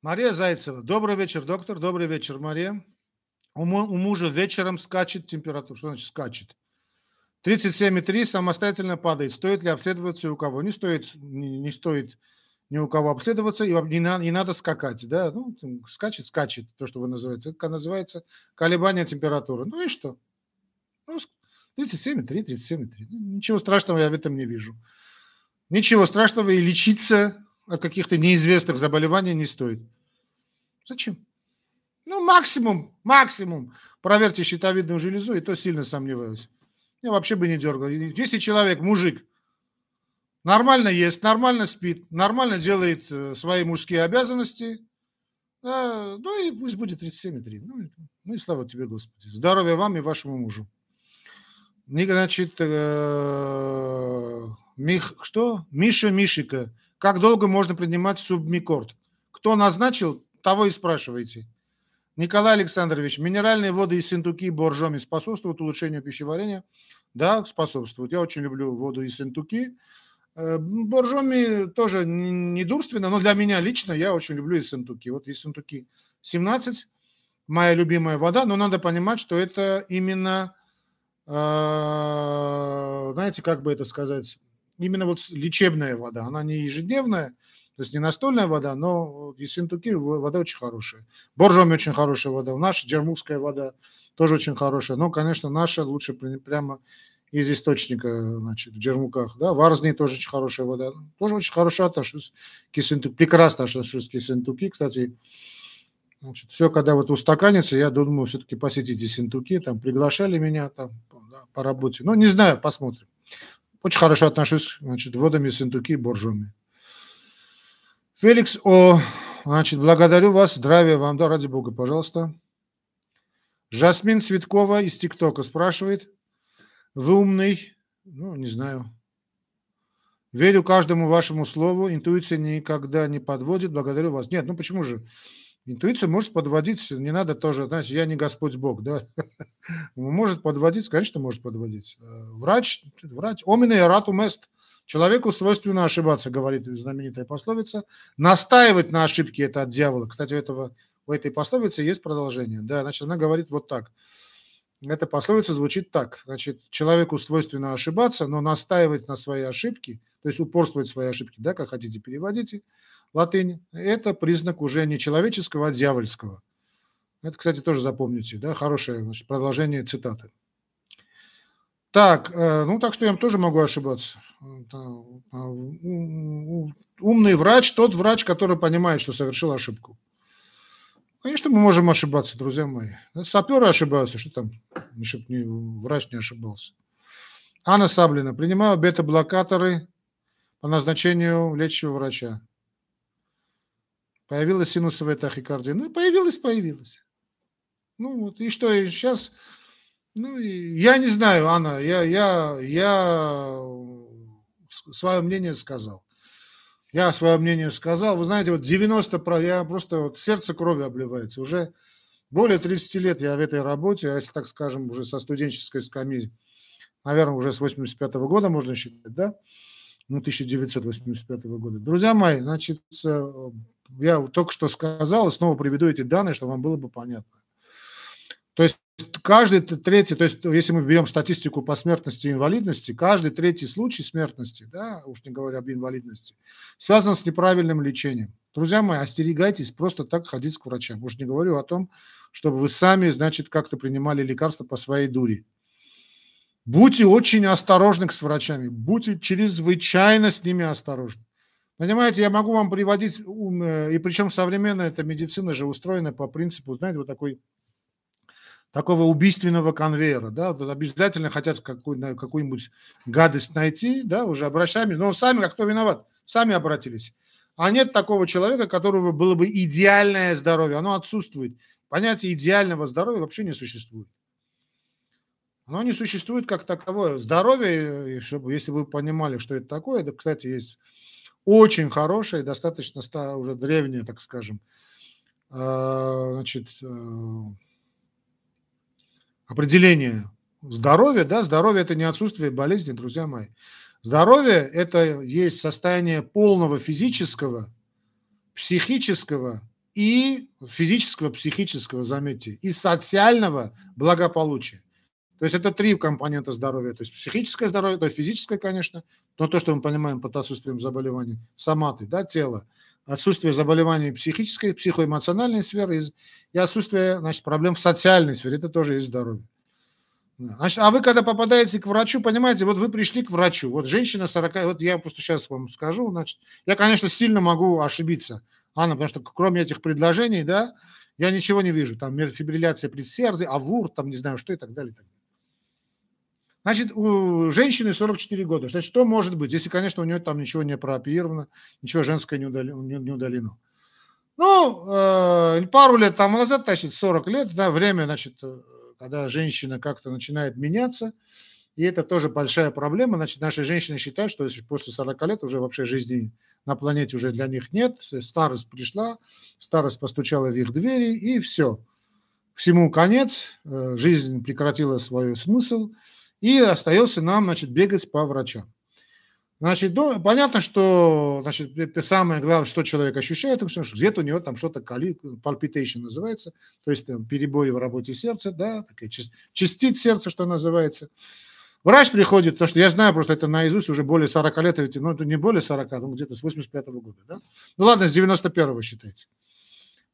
Мария Зайцева. Добрый вечер, доктор. Добрый вечер, Мария. У, мужа вечером скачет температура. Что значит скачет? 37,3 самостоятельно падает. Стоит ли обследоваться и у кого? Не стоит, не, не стоит ни у кого обследоваться, и не, на, не надо скакать. Да? Ну, скачет, скачет, то, что вы называете. Это называется колебание температуры. Ну и что? Ну, 37,3, 37,3. Ну, ничего страшного я в этом не вижу. Ничего страшного и лечиться от каких-то неизвестных заболеваний не стоит. Зачем? Ну, максимум, максимум. Проверьте щитовидную железу, и то сильно сомневаюсь. Я вообще бы не дергал. Если человек, мужик, нормально ест, нормально спит, нормально делает э, свои мужские обязанности, да, ну и пусть будет 37,3. Ну, ну и слава тебе, Господи. Здоровья вам и вашему мужу. Значит, э, Мих, что? Миша Мишика. Как долго можно принимать субмикорд? Кто назначил, того и спрашивайте. Николай Александрович, минеральные воды из Синтуки и Боржоми способствуют улучшению пищеварения? Да, способствуют. Я очень люблю воду из Синтуки. Э, Боржоми тоже недурственно, но для меня лично я очень люблю из Синтуки. Вот из Синтуки 17, моя любимая вода, но надо понимать, что это именно знаете, как бы это сказать, именно вот лечебная вода, она не ежедневная, то есть не настольная вода, но из Синтуки вода очень хорошая. Боржоми очень хорошая вода, наша джермукская вода тоже очень хорошая. Но, конечно, наша лучше прямо из источника, значит, в Джермуках, да, Варзни тоже очень хорошая вода, тоже очень хорошо отношусь к Ессентуки, прекрасно отношусь к Ессентуки, кстати, значит, все, когда вот устаканится, я думаю, все-таки посетить Ессентуки, там, приглашали меня там да, по работе, ну, не знаю, посмотрим. Очень хорошо отношусь, значит, водами Ессентуки и Боржоми. Феликс О, значит, благодарю вас, здравия вам, да, ради бога, пожалуйста. Жасмин Цветкова из ТикТока спрашивает, вы умный, ну, не знаю. Верю каждому вашему слову, интуиция никогда не подводит, благодарю вас. Нет, ну почему же? Интуиция может подводить, не надо тоже, знаете, я не Господь Бог, да? (laughs) Может подводить, конечно, может подводить. Э, врач, врач, омина и рату мест. Человеку свойственно ошибаться, говорит знаменитая пословица. Настаивать на ошибке – это от дьявола. Кстати, у, этого, у этой пословицы есть продолжение. Да, значит, она говорит вот так – эта пословица звучит так. Значит, человеку свойственно ошибаться, но настаивать на своей ошибке, то есть упорствовать в своей ошибке, да, как хотите переводите, латынь, это признак уже не человеческого, а дьявольского. Это, кстати, тоже запомните, да, хорошее значит, продолжение цитаты. Так, э, ну так что я тоже могу ошибаться. А, умный врач, тот врач, который понимает, что совершил ошибку. Конечно, мы можем ошибаться, друзья мои. Саперы ошибаются, что там, чтобы не, врач не ошибался. Анна Саблина. Принимаю бета-блокаторы по назначению лечащего врача. Появилась синусовая тахикардия. Ну и появилась, появилась. Ну вот, и что, и сейчас... Ну, я не знаю, Анна, я, я, я свое мнение сказал. Я свое мнение сказал. Вы знаете, вот 90, я просто вот сердце крови обливается. Уже более 30 лет я в этой работе, а если так скажем, уже со студенческой скамьи, наверное, уже с 85 -го года можно считать, да? Ну, 1985 года. Друзья мои, значит, э, я только что сказал, и снова приведу эти данные, чтобы вам было бы понятно. То есть каждый третий, то есть если мы берем статистику по смертности и инвалидности, каждый третий случай смертности, да, уж не говоря об инвалидности, связан с неправильным лечением. Друзья мои, остерегайтесь просто так ходить к врачам. Уж не говорю о том, чтобы вы сами, значит, как-то принимали лекарства по своей дури. Будьте очень осторожны с врачами, будьте чрезвычайно с ними осторожны. Понимаете, я могу вам приводить, э, и причем современная эта медицина же устроена по принципу, знаете, вот такой такого убийственного конвейера, да, вот обязательно хотят какую, какую-нибудь гадость найти, да, уже обращаемся, но сами, а кто виноват? Сами обратились. А нет такого человека, которого было бы идеальное здоровье, оно отсутствует. Понятие идеального здоровья вообще не существует. Оно не существует как таковое. Здоровье, чтобы, если вы понимали, что это такое, это, кстати, есть очень хорошее, достаточно уже древнее, так скажем, а, значит, э, определение здоровья, да, здоровье – это не отсутствие болезни, друзья мои. Здоровье – это есть состояние полного физического, психического и физического, психического, заметьте, и социального благополучия. То есть это три компонента здоровья. То есть психическое здоровье, то есть физическое, конечно, но то, что мы понимаем под отсутствием заболеваний, соматы, да, тело, отсутствие заболеваний психической, психоэмоциональной сферы и отсутствие значит, проблем в социальной сфере. Это тоже есть здоровье. Значит, а вы, когда попадаете к врачу, понимаете, вот вы пришли к врачу, вот женщина 40, вот я просто сейчас вам скажу, значит, я, конечно, сильно могу ошибиться, Анна, потому что кроме этих предложений, да, я ничего не вижу, там фибрилляция предсердия, авур, там не знаю что и так далее. И так далее. Значит, у женщины 44 года. Значит, что может быть, если, конечно, у нее там ничего не прооперировано, ничего женское не удалено. Ну, э, пару лет там назад, значит, 40 лет, да, время, значит, э, когда женщина как-то начинает меняться, и это тоже большая проблема. Значит, наши женщины считают, что после 40 лет уже вообще жизни на планете уже для них нет, старость пришла, старость постучала в их двери, и все. Всему конец, э, жизнь прекратила свой смысл, и остается нам, значит, бегать по врачам. Значит, ну, понятно, что значит, самое главное, что человек ощущает, что где-то у него там что-то palpitation называется, то есть там, перебои в работе сердца, да, такая частиц сердца, что называется. Врач приходит, то что я знаю просто это наизусть уже более 40 лет, ну это не более 40, ну где-то с 85 -го года, да? Ну ладно, с 91-го считайте.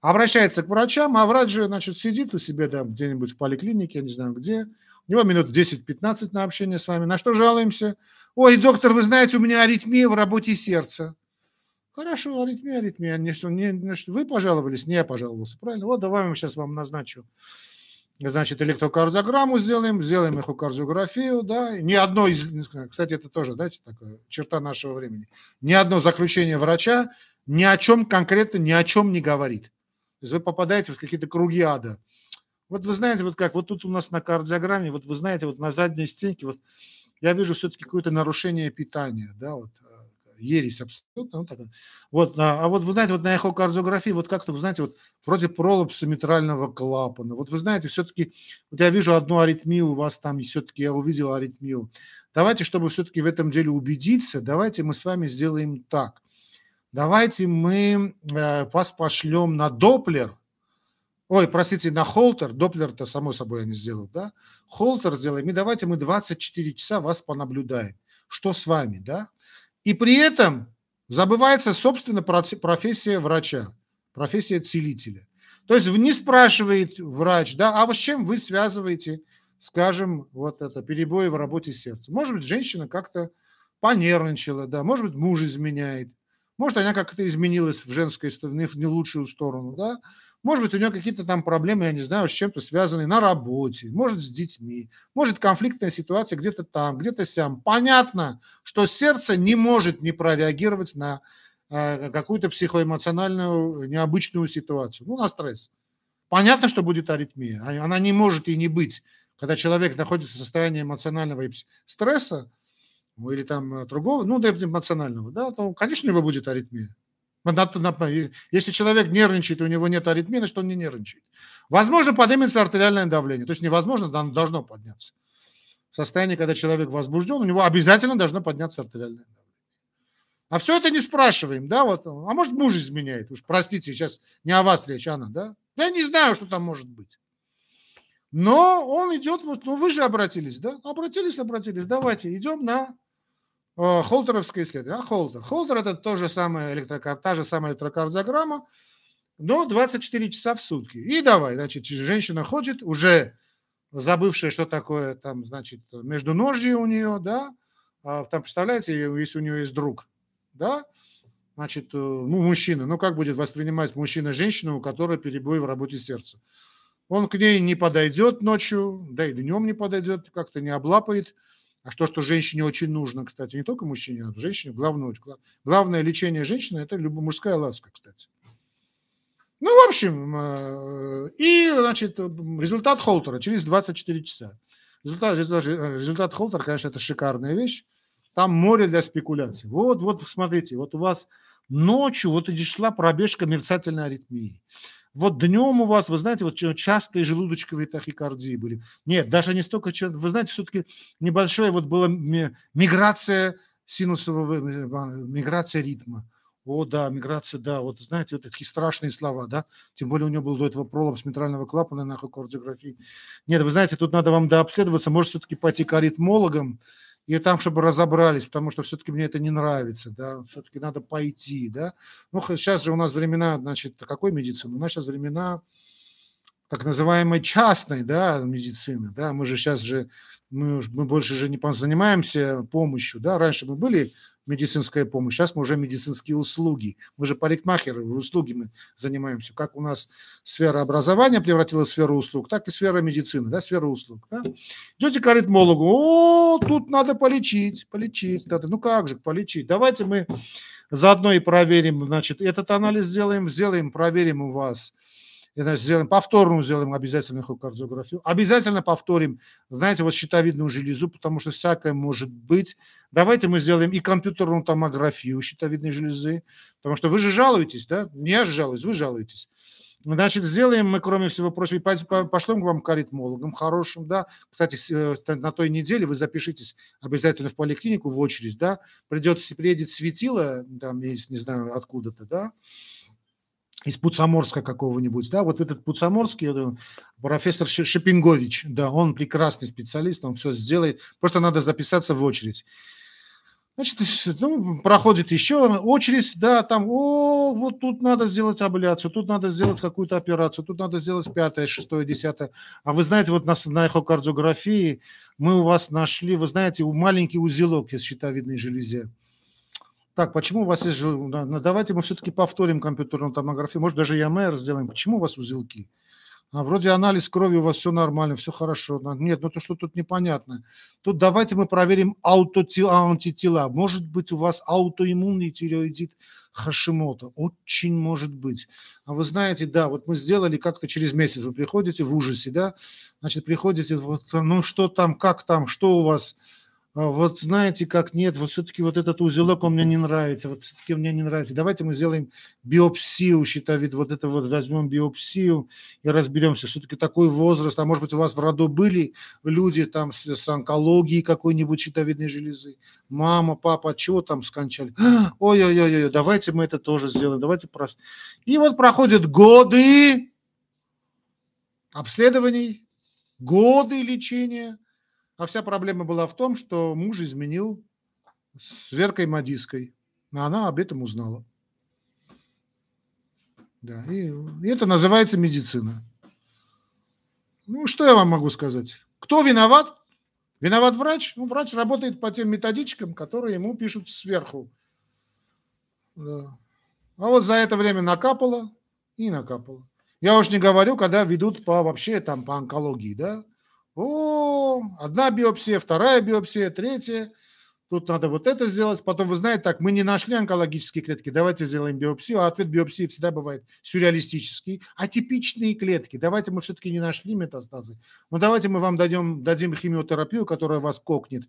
обращается к врачам, а врач же, значит, сидит у себя да, где-нибудь в поликлинике, я не знаю где, у него минут 10-15 на общение с вами. На что жалуемся? Ой, доктор, вы знаете, у меня аритмия в работе сердца. Хорошо, аритмия, аритмия. Не, не, не, вы пожаловались, не я пожаловался. Правильно? Вот давай я сейчас вам назначу. Значит, электрокардиограмму сделаем, сделаем эхокардиографию, да. Ни одно из, кстати, это тоже, знаете, такая черта нашего времени. Ни одно заключение врача ни о чем конкретно, ни о чем не говорит. То есть вы попадаете в какие-то круги ада. Вот вы знаете, вот как, вот тут у нас на кардиограмме, вот вы знаете, вот на задней стенке, вот я вижу все-таки какое-то нарушение питания, да, вот э, ересь абсолютно. Вот, так. вот а, а вот вы знаете, вот на эхокардиографии, вот как-то, вы знаете, вот вроде пролапса митрального клапана. Вот вы знаете, все-таки, вот я вижу одну аритмию у вас там, все-таки я увидел аритмию. Давайте, чтобы все-таки в этом деле убедиться, давайте мы с вами сделаем так. Давайте мы э, вас пошлем на Доплер, Ой, простите, на холтер, Доплер-то, само собой, я не сделал, да? Холтер сделаем, и давайте мы 24 часа вас понаблюдаем. Что с вами, да? И при этом забывается, собственно, профессия врача, профессия целителя. То есть не спрашивает врач, да, а вот с чем вы связываете, скажем, вот это перебои в работе сердца. Может быть, женщина как-то понервничала, да, может быть, муж изменяет, может, она как-то изменилась в женской стороне, в не лучшую сторону, да, может быть, у него какие-то там проблемы, я не знаю, с чем-то связанные на работе, может, с детьми, может, конфликтная ситуация где-то там, где-то сям. Понятно, что сердце не может не прореагировать на э, какую-то психоэмоциональную необычную ситуацию, ну, на стресс. Понятно, что будет аритмия. А, она не может и не быть. Когда человек находится в состоянии эмоционального стресса, ну, или там э, другого, ну, да, эмоционального, да, то, конечно, у него будет аритмия. Если человек нервничает, у него нет аритмии, значит, он не нервничает. Возможно, поднимется артериальное давление. То есть невозможно, оно должно подняться. В состоянии, когда человек возбужден, у него обязательно должно подняться артериальное давление. А все это не спрашиваем, да, вот. А может, муж изменяет? Уж простите, сейчас не о вас речь, Анна, да? Я не знаю, что там может быть. Но он идет, ну вы же обратились, да? Обратились, обратились. Давайте, идем на холтеровское исследование. А холтер? Холтер это то же самое электрокар... та же самая электрокардиограмма, но 24 часа в сутки. И давай, значит, женщина ходит, уже забывшая, что такое там, значит, между ножью у нее, да, а, там, представляете, если у нее есть друг, да, значит, э, ну, мужчина, ну, как будет воспринимать мужчина женщину, у которой перебой в работе сердца? Он к ней не подойдет ночью, да и днем не подойдет, как-то не облапает, а что, что женщине очень нужно, кстати, не только мужчине, а женщине, главное, главное лечение женщины – это мужская ласка, кстати. Ну, в общем, э, и, значит, результат холтера через 24 часа. Результат, результат, результат холтера, конечно, это шикарная вещь. Там море для спекуляций. Вот, вот, смотрите, вот у вас ночью вот и шла пробежка мерцательной аритмии. Вот днем у вас, вы знаете, вот частые желудочковые тахикардии были. Нет, даже не столько, вы знаете, все-таки небольшая вот была миграция синусового, э, миграция ритма. О, да, миграция, да, вот знаете, вот такие страшные слова, да, тем более у него был до этого пролапс митрального клапана на кардиографии. Нет, вы знаете, тут надо вам дообследоваться, может все-таки пойти к аритмологам, и там, чтобы разобрались, потому что все-таки мне это не нравится, да, все-таки надо пойти, да. Ну, сейчас же у нас времена, значит, какой медицины? У нас сейчас времена так называемой частной, да, медицины, да, мы же сейчас же, мы, мы больше же не занимаемся помощью, да, раньше мы были медицинская помощь. Сейчас мы уже медицинские услуги. Мы же парикмахеры, услуги мы занимаемся. Как у нас сфера образования превратилась в сферу услуг, так и сфера медицины, да, сфера услуг. Да? Идете к аритмологу, о, тут надо полечить, полечить. Надо. Ну как же полечить? Давайте мы заодно и проверим, значит, этот анализ сделаем, сделаем, проверим у вас значит, сделаем повторную, сделаем обязательно эхокардиографию. Обязательно повторим, знаете, вот щитовидную железу, потому что всякое может быть. Давайте мы сделаем и компьютерную томографию щитовидной железы, потому что вы же жалуетесь, да? Не я же жалуюсь, вы жалуетесь. Значит, сделаем мы, кроме всего прочего, пошлем к вам к аритмологам хорошим, да. Кстати, э, на той неделе вы запишитесь обязательно в поликлинику в очередь, да. Придется, приедет светило, там есть, не знаю, откуда-то, да из Пуцаморска какого-нибудь, да, вот этот Пуцаморский, профессор Шипингович, да, он прекрасный специалист, он все сделает, просто надо записаться в очередь. Значит, ну, проходит еще очередь, да, там, о, вот тут надо сделать абляцию, тут надо сделать какую-то операцию, тут надо сделать пятое, шестое, десятое. А вы знаете, вот на, на эхокардиографии мы у вас нашли, вы знаете, маленький узелок из щитовидной железе. Так, почему у вас есть... Давайте мы все-таки повторим компьютерную томографию, может, даже ЯМР сделаем. Почему у вас узелки? А вроде анализ крови у вас все нормально, все хорошо. Нет, ну то что тут непонятно. Тут давайте мы проверим аутотела. Может быть у вас аутоиммунный тиреоидит Хашимота. Очень может быть. А вы знаете, да, вот мы сделали как-то через месяц. Вы приходите в ужасе, да? Значит, приходите, вот, ну что там, как там, что у вас а вот знаете, как нет, вот все-таки вот этот узелок, он мне не нравится, вот все-таки мне не нравится. Давайте мы сделаем биопсию щитовид, вот это вот возьмем биопсию и разберемся. Все-таки такой возраст, а может быть у вас в роду были люди там с, с онкологией какой-нибудь щитовидной железы, мама, папа, чего там скончали? (gasps) Ой-ой-ой, давайте мы это тоже сделаем, давайте просто. И вот проходят годы обследований, годы лечения – а вся проблема была в том, что муж изменил с Веркой Мадиской. А она об этом узнала. Да, и, это называется медицина. Ну, что я вам могу сказать? Кто виноват? Виноват врач? Ну, врач работает по тем методичкам, которые ему пишут сверху. Да. А вот за это время накапало и накапало. Я уж не говорю, когда ведут по вообще там по онкологии, да, о, одна биопсия, вторая биопсия, третья. Тут надо вот это сделать. Потом, вы знаете, так, мы не нашли онкологические клетки, давайте сделаем биопсию. А ответ биопсии всегда бывает сюрреалистический. Атипичные клетки. Давайте мы все-таки не нашли метастазы. Но давайте мы вам дадим, дадим химиотерапию, которая вас кокнет.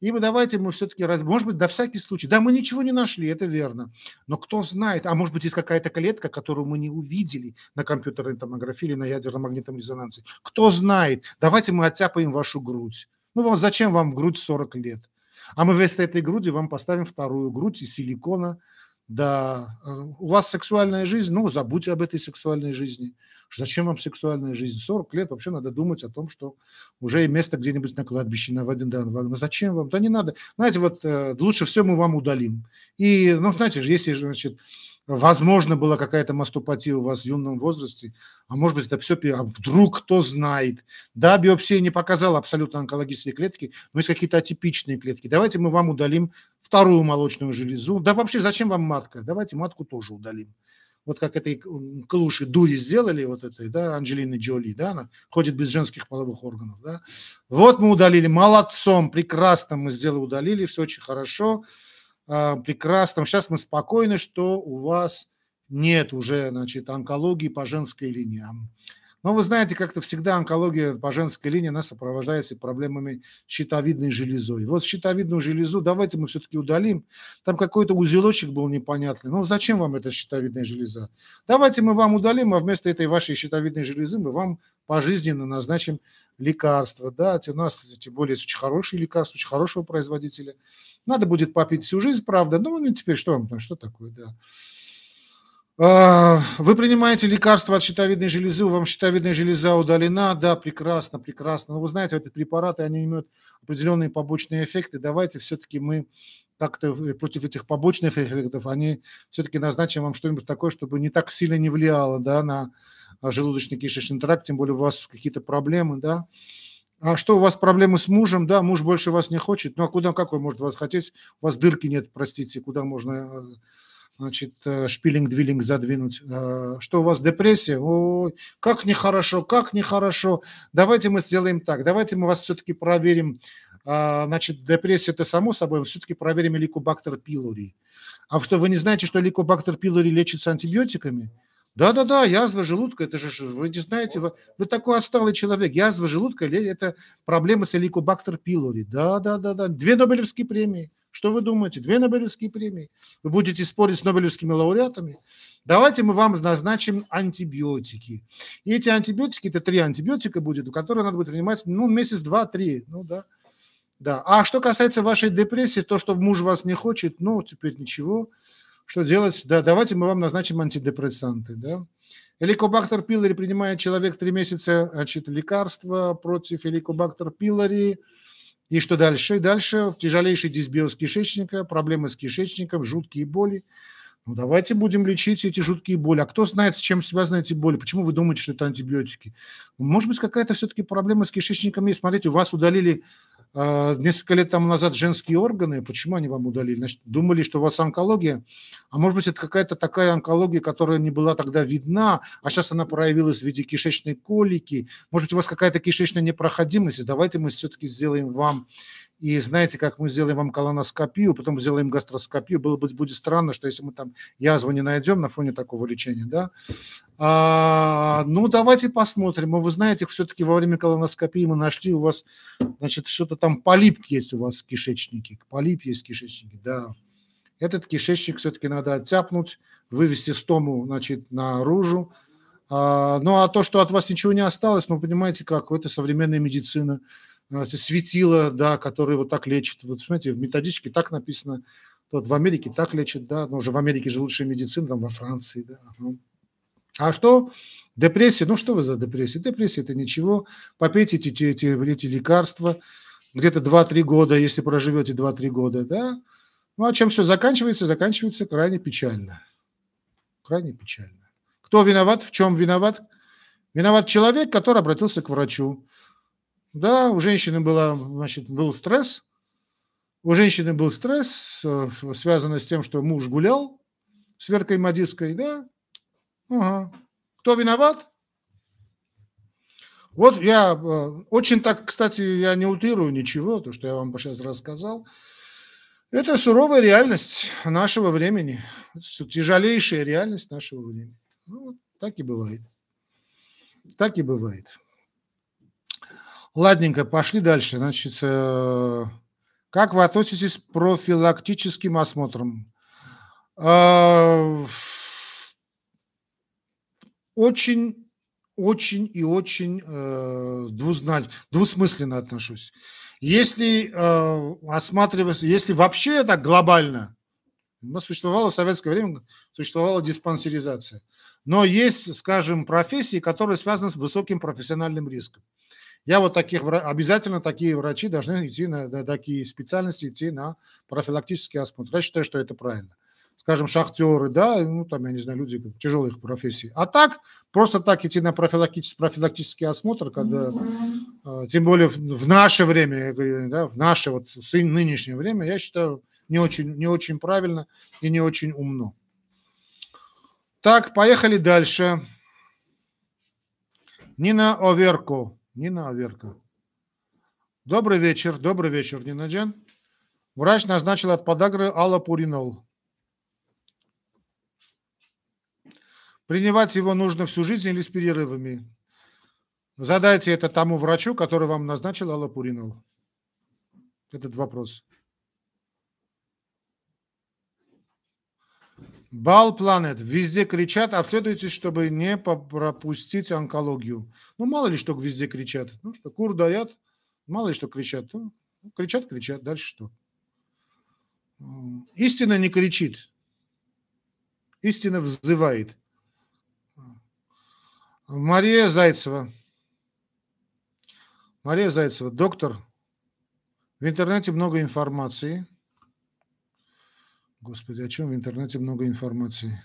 И мы давайте мы все-таки, раз, может быть, до всякий случай. Да, мы ничего не нашли, это верно. Но кто знает, а может быть, есть какая-то клетка, которую мы не увидели на компьютерной томографии или на ядерном магнитном резонансе. Кто знает, давайте мы оттяпаем вашу грудь. Ну вот зачем вам в грудь 40 лет? А мы вместо этой груди вам поставим вторую грудь из силикона. Да, э, у вас сексуальная жизнь, ну, забудьте об этой сексуальной жизни. Зачем вам сексуальная жизнь? 40 лет вообще надо думать о том, что уже и место где-нибудь на кладбище, на один да, ну зачем вам? Да не надо. Знаете, вот э, лучше все мы вам удалим. И, ну, знаете, если, значит, возможно, была какая-то мастопатия у вас в юном возрасте, а может быть, это все, а вдруг кто знает. Да, биопсия не показала абсолютно онкологические клетки, но есть какие-то атипичные клетки. Давайте мы вам удалим вторую молочную железу. Да вообще, зачем вам матка? Давайте матку тоже удалим вот как этой клуши дури сделали, вот этой, да, Анджелины Джоли, да, она ходит без женских половых органов, да. Вот мы удалили, молодцом, прекрасно мы сделали, удалили, все очень хорошо, а, прекрасно. Сейчас мы спокойны, что у вас нет уже, значит, онкологии по женской линии. Но вы знаете, как-то всегда онкология по женской линии, она сопровождается проблемами щитовидной железой. Вот щитовидную железу давайте мы все-таки удалим. Там какой-то узелочек был непонятный. Ну зачем вам эта щитовидная железа? Давайте мы вам удалим, а вместо этой вашей щитовидной железы мы вам пожизненно назначим лекарства. Да, у нас, тем более, очень хорошие лекарства, очень хорошего производителя. Надо будет попить всю жизнь, правда. Ну, ну теперь что вам, что такое, да. А, вы принимаете лекарства от щитовидной железы, вам щитовидная железа удалена, да, прекрасно, прекрасно. Но вы знаете, эти препараты, они имеют определенные побочные эффекты. Давайте все-таки мы как-то против этих побочных эффектов, они все-таки назначим вам что-нибудь такое, чтобы не так сильно не влияло, да, на желудочно-кишечный тракт, тем более у вас какие-то проблемы, да. А что, у вас проблемы с мужем, да, муж больше вас не хочет, ну а куда, как он может вас хотеть, у вас дырки нет, простите, куда можно э, значит, э, шпилинг-двилинг задвинуть. Э, что у вас депрессия? Ой, как нехорошо, как нехорошо. Давайте мы сделаем так, давайте мы вас все-таки проверим. А, значит, депрессия это само собой, все-таки проверим ликобактер пилори. А что, вы не знаете, что ликобактер пилори лечится антибиотиками? Да-да-да, язва желудка, это же, вы не знаете, вы, вы такой отсталый человек. Язва желудка – это проблема с эликобактер пилори. Да-да-да-да, две Нобелевские премии. Что вы думаете? Две Нобелевские премии. Вы будете спорить с Нобелевскими лауреатами? Давайте мы вам назначим антибиотики. И эти антибиотики, это три антибиотика будет, которые надо будет принимать ну, месяц, два, три. Ну да. Да. А что касается вашей депрессии, то, что муж вас не хочет, ну, теперь ничего. Что делать? Да, давайте мы вам назначим антидепрессанты, да. Эликобактер пилори принимает человек три месяца, значит, лекарства против эликобактер пилори И что дальше? И дальше тяжелейший дисбиоз кишечника, проблемы с кишечником, жуткие боли. Ну, давайте будем лечить эти жуткие боли. А кто знает, с чем связаны эти боли? Почему вы думаете, что это антибиотики? Может быть, какая-то все-таки проблема с кишечником есть. Смотрите, у вас удалили несколько лет тому назад женские органы. Почему они вам удалили? Значит, думали, что у вас онкология. А может быть, это какая-то такая онкология, которая не была тогда видна, а сейчас она проявилась в виде кишечной колики. Может быть, у вас какая-то кишечная непроходимость. Давайте мы все-таки сделаем вам и знаете, как мы сделаем вам колоноскопию, потом сделаем гастроскопию, было бы будет странно, что если мы там язву не найдем на фоне такого лечения, да. А, ну, давайте посмотрим. Вы знаете, все-таки во время колоноскопии мы нашли у вас, значит, что-то там полип есть у вас в кишечнике. Полип есть в кишечнике, да. Этот кишечник все-таки надо оттяпнуть, вывести стому, значит, наружу. А, ну, а то, что от вас ничего не осталось, ну, понимаете, как, это современная медицина – ну, светило, да, которые вот так лечат. Вот смотрите, в методичке так написано, вот в Америке так лечат, да, но уже в Америке же лучшая медицина, там во Франции, да. А что? Депрессия, ну что вы за депрессия? Депрессия – это ничего. Попейте эти, эти, эти лекарства, где-то 2-3 года, если проживете 2-3 года, да. Ну, а чем все заканчивается? Заканчивается крайне печально. Крайне печально. Кто виноват? В чем виноват? Виноват человек, который обратился к врачу. Да, у женщины была, значит, был стресс. У женщины был стресс, э, связанный с тем, что муж гулял с Веркой Мадиской, да? Ага. Кто виноват? Вот я э, очень так, кстати, я не утрирую ничего, то, что я вам сейчас рассказал. Это суровая реальность нашего времени, тяжелейшая реальность нашего времени. Ну, вот так и бывает. Так и бывает. Ладненько, пошли дальше. Значит, э, как вы относитесь к профилактическим осмотрам? Э, очень, очень и очень э, двузна... двусмысленно отношусь. Если осматриваться, если вообще так глобально, существовало в советское время, существовала диспансеризация. Но есть, скажем, профессии, которые связаны с высоким профессиональным риском. Я вот таких, обязательно такие врачи должны идти на, на такие специальности, идти на профилактический осмотр. Я считаю, что это правильно. Скажем, шахтеры, да, ну там, я не знаю, люди тяжелых профессий. А так, просто так идти на профилактический, профилактический осмотр, когда, mm-hmm. тем более в, в наше время, я говорю, да, в наше вот нынешнее время, я считаю, не очень, не очень правильно и не очень умно. Так, поехали дальше. Нина Оверко. Нина Аверка. Добрый вечер, добрый вечер, Нина Джан. Врач назначил от подагры аллопуринол. Принимать его нужно всю жизнь или с перерывами? Задайте это тому врачу, который вам назначил аллопуринол. Этот вопрос. Бал Планет. Везде кричат, обследуйтесь, чтобы не пропустить онкологию. Ну, мало ли что везде кричат. Ну, что кур дают, мало ли что кричат. Ну, кричат, кричат, дальше что? Истина не кричит. Истина взывает. Мария Зайцева. Мария Зайцева, доктор. В интернете много информации. Господи, о чем в интернете много информации?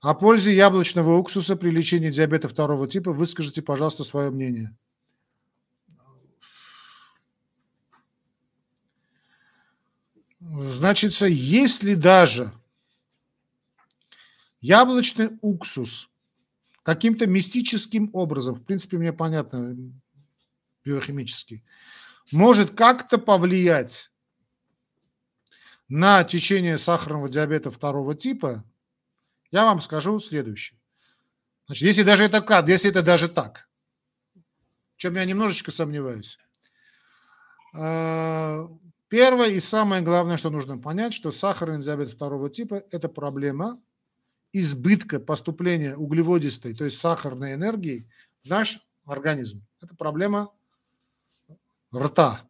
О пользе яблочного уксуса при лечении диабета второго типа выскажите, пожалуйста, свое мнение. Значит, если даже яблочный уксус каким-то мистическим образом, в принципе, мне понятно, биохимически, может как-то повлиять на течение сахарного диабета второго типа, я вам скажу следующее. Значит, если даже это как, если это даже так, в чем я немножечко сомневаюсь. А, первое и самое главное, что нужно понять, что сахарный диабет второго типа – это проблема избытка поступления углеводистой, то есть сахарной энергии в наш организм. Это проблема рта.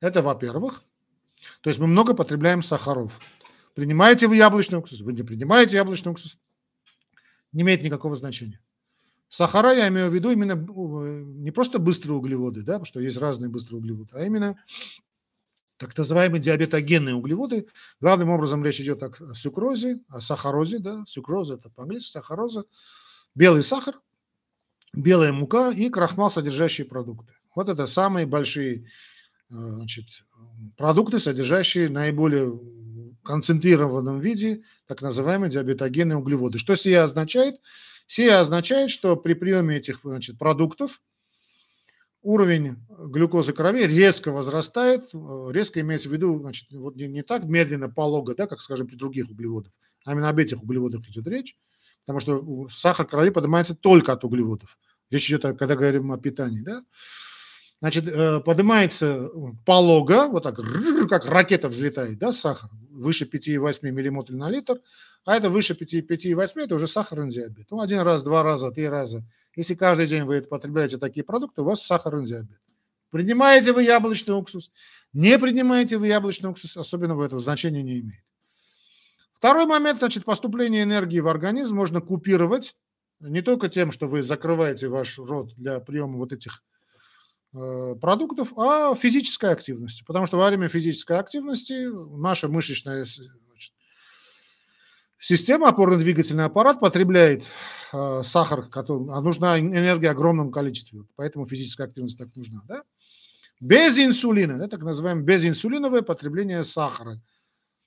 Это во-первых. То есть мы много потребляем сахаров. Принимаете вы яблочный уксус, вы не принимаете яблочный уксус, не имеет никакого значения. Сахара я имею в виду именно не просто быстрые углеводы, да, потому что есть разные быстрые углеводы, а именно так называемые диабетогенные углеводы. Главным образом речь идет о сукрозе, о сахарозе, да, сукроза это по-английски, сахароза, белый сахар, белая мука и крахмал, содержащие продукты. Вот это самые большие э, значит, продукты, содержащие наиболее концентрированном виде так называемые диабетогенные углеводы. Что сие означает? Сие означает, что при приеме этих значит, продуктов уровень глюкозы крови резко возрастает, э, резко имеется в виду, значит, вот не, не так медленно, полого, да, как, скажем, при других углеводах, а именно об этих углеводах идет речь, потому что сахар крови поднимается только от углеводов. Речь идет, когда говорим о питании, да. Значит, э, поднимается полого, вот так, как ракета взлетает, да, сахар, выше 5,8 миллимотров на литр, а это выше 5,8, это уже сахарный диабет. Ну, один раз, два раза, три раза – если каждый день вы потребляете такие продукты, у вас сахарный диабет. Принимаете вы яблочный уксус, не принимаете вы яблочный уксус, особенно в этого значения не имеет. Второй момент, значит, поступление энергии в организм можно купировать не только тем, что вы закрываете ваш рот для приема вот этих э, продуктов, а физической активностью. Потому что во время физической активности наша мышечная значит, система, опорно-двигательный аппарат потребляет Э, сахар, который, а нужна энергия в огромном количестве, поэтому физическая активность так нужна. Да? Без инсулина, да, так называемое безинсулиновое потребление сахара,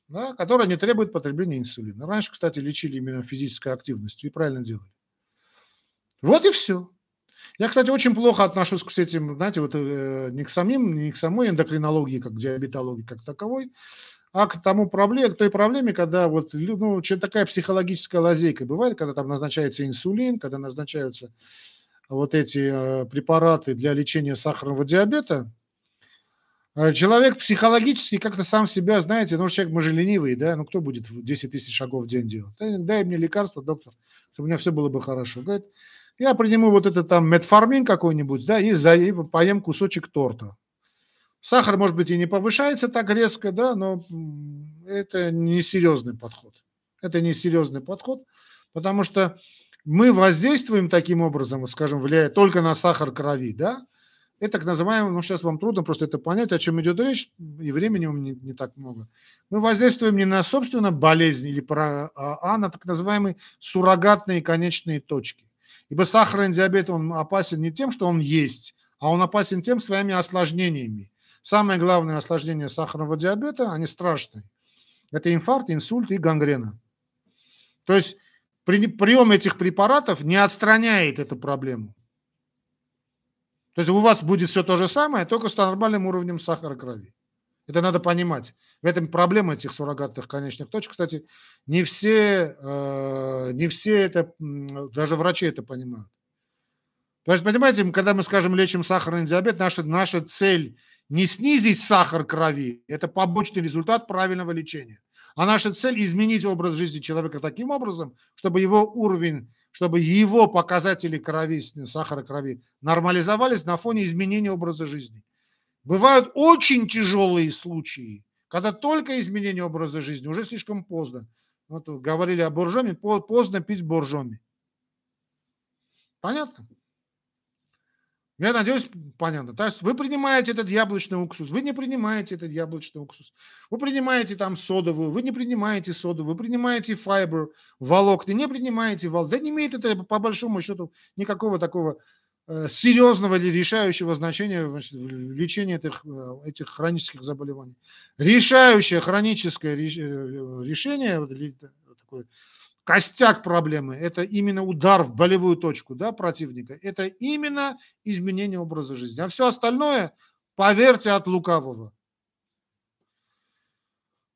да, которое не требует потребления инсулина. Раньше, кстати, лечили именно физической активностью и правильно делали. Вот и все. Я, кстати, очень плохо отношусь к этим, знаете, вот э, не к самим, не к самой эндокринологии, как диабетологии, как таковой, а к тому проблеме, к той проблеме, когда вот, ну, такая психологическая лазейка бывает, когда там назначается инсулин, когда назначаются вот эти э, препараты для лечения сахарного диабета, э, человек психологически как-то сам себя, знаете, ну, человек, мы же ленивые, да, ну, кто будет 10 тысяч шагов в день делать? Дай мне лекарство, доктор, чтобы у меня все было бы хорошо. Говорит, я приниму вот это там метформин какой-нибудь, да, и, за, и поем кусочек торта. Сахар, может быть, и не повышается так резко, да, но это несерьезный подход. Это несерьезный подход, потому что мы воздействуем таким образом, скажем, влияя только на сахар крови, да, это так называемый, ну сейчас вам трудно просто это понять, о чем идет речь, и времени у меня не, не так много. Мы воздействуем не на, собственно, болезнь, или про, а, а на так называемые суррогатные конечные точки. Ибо сахарный диабет, он опасен не тем, что он есть, а он опасен тем своими осложнениями. Самое главное осложнение сахарного диабета, они страшные. Это инфаркт, инсульт и гангрена. То есть прием этих препаратов не отстраняет эту проблему. То есть у вас будет все то же самое, только с нормальным уровнем сахара крови. Это надо понимать. В этом проблема этих суррогатных конечных точек. Кстати, не все, э, не все это, даже врачи это понимают. То есть, понимаете, когда мы, скажем, лечим сахарный диабет, наша, наша цель не снизить сахар крови, это побочный результат правильного лечения. А наша цель изменить образ жизни человека таким образом, чтобы его уровень, чтобы его показатели крови, сахара крови нормализовались на фоне изменения образа жизни. Бывают очень тяжелые случаи, когда только изменение образа жизни, уже слишком поздно. Вот говорили о боржоме, поздно пить боржоми. Понятно? Я надеюсь, понятно. То есть вы принимаете этот яблочный уксус, вы не принимаете этот яблочный уксус. Вы принимаете там содовую, вы не принимаете соду, вы принимаете файбер, волокна, не принимаете вол. Да не имеет это по большому счету никакого такого серьезного или решающего значения значит, в лечении этих, э, этих хронических заболеваний. Решающее хроническое э, решение, вот, такое, костяк проблемы – это именно удар в болевую точку да, противника, это именно изменение образа жизни. А все остальное, поверьте, от лукавого.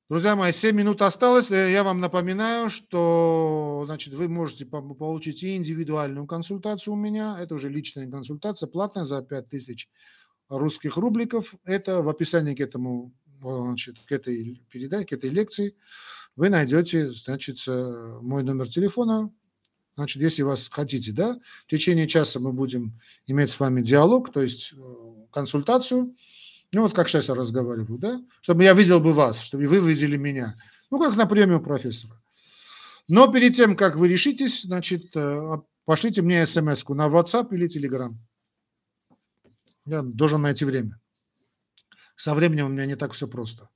Друзья мои, 7 минут осталось. Э, я вам напоминаю, что значит, вы можете получить и индивидуальную консультацию у меня. Это уже личная консультация, платная за 5000 русских рубликов. Это в описании к этому значит, к этой передаче, к этой лекции вы найдете, значит, э, мой номер телефона. Значит, если вас хотите, да, в течение часа мы будем иметь с вами диалог, то есть э, консультацию. Ну, вот как сейчас я разговариваю, да, чтобы я видел бы вас, чтобы вы видели меня. Ну, как на премию профессора. Но перед тем, как вы решитесь, значит, э, пошлите мне смс на WhatsApp или Telegram. Я должен найти время. Со временем у меня не так все просто.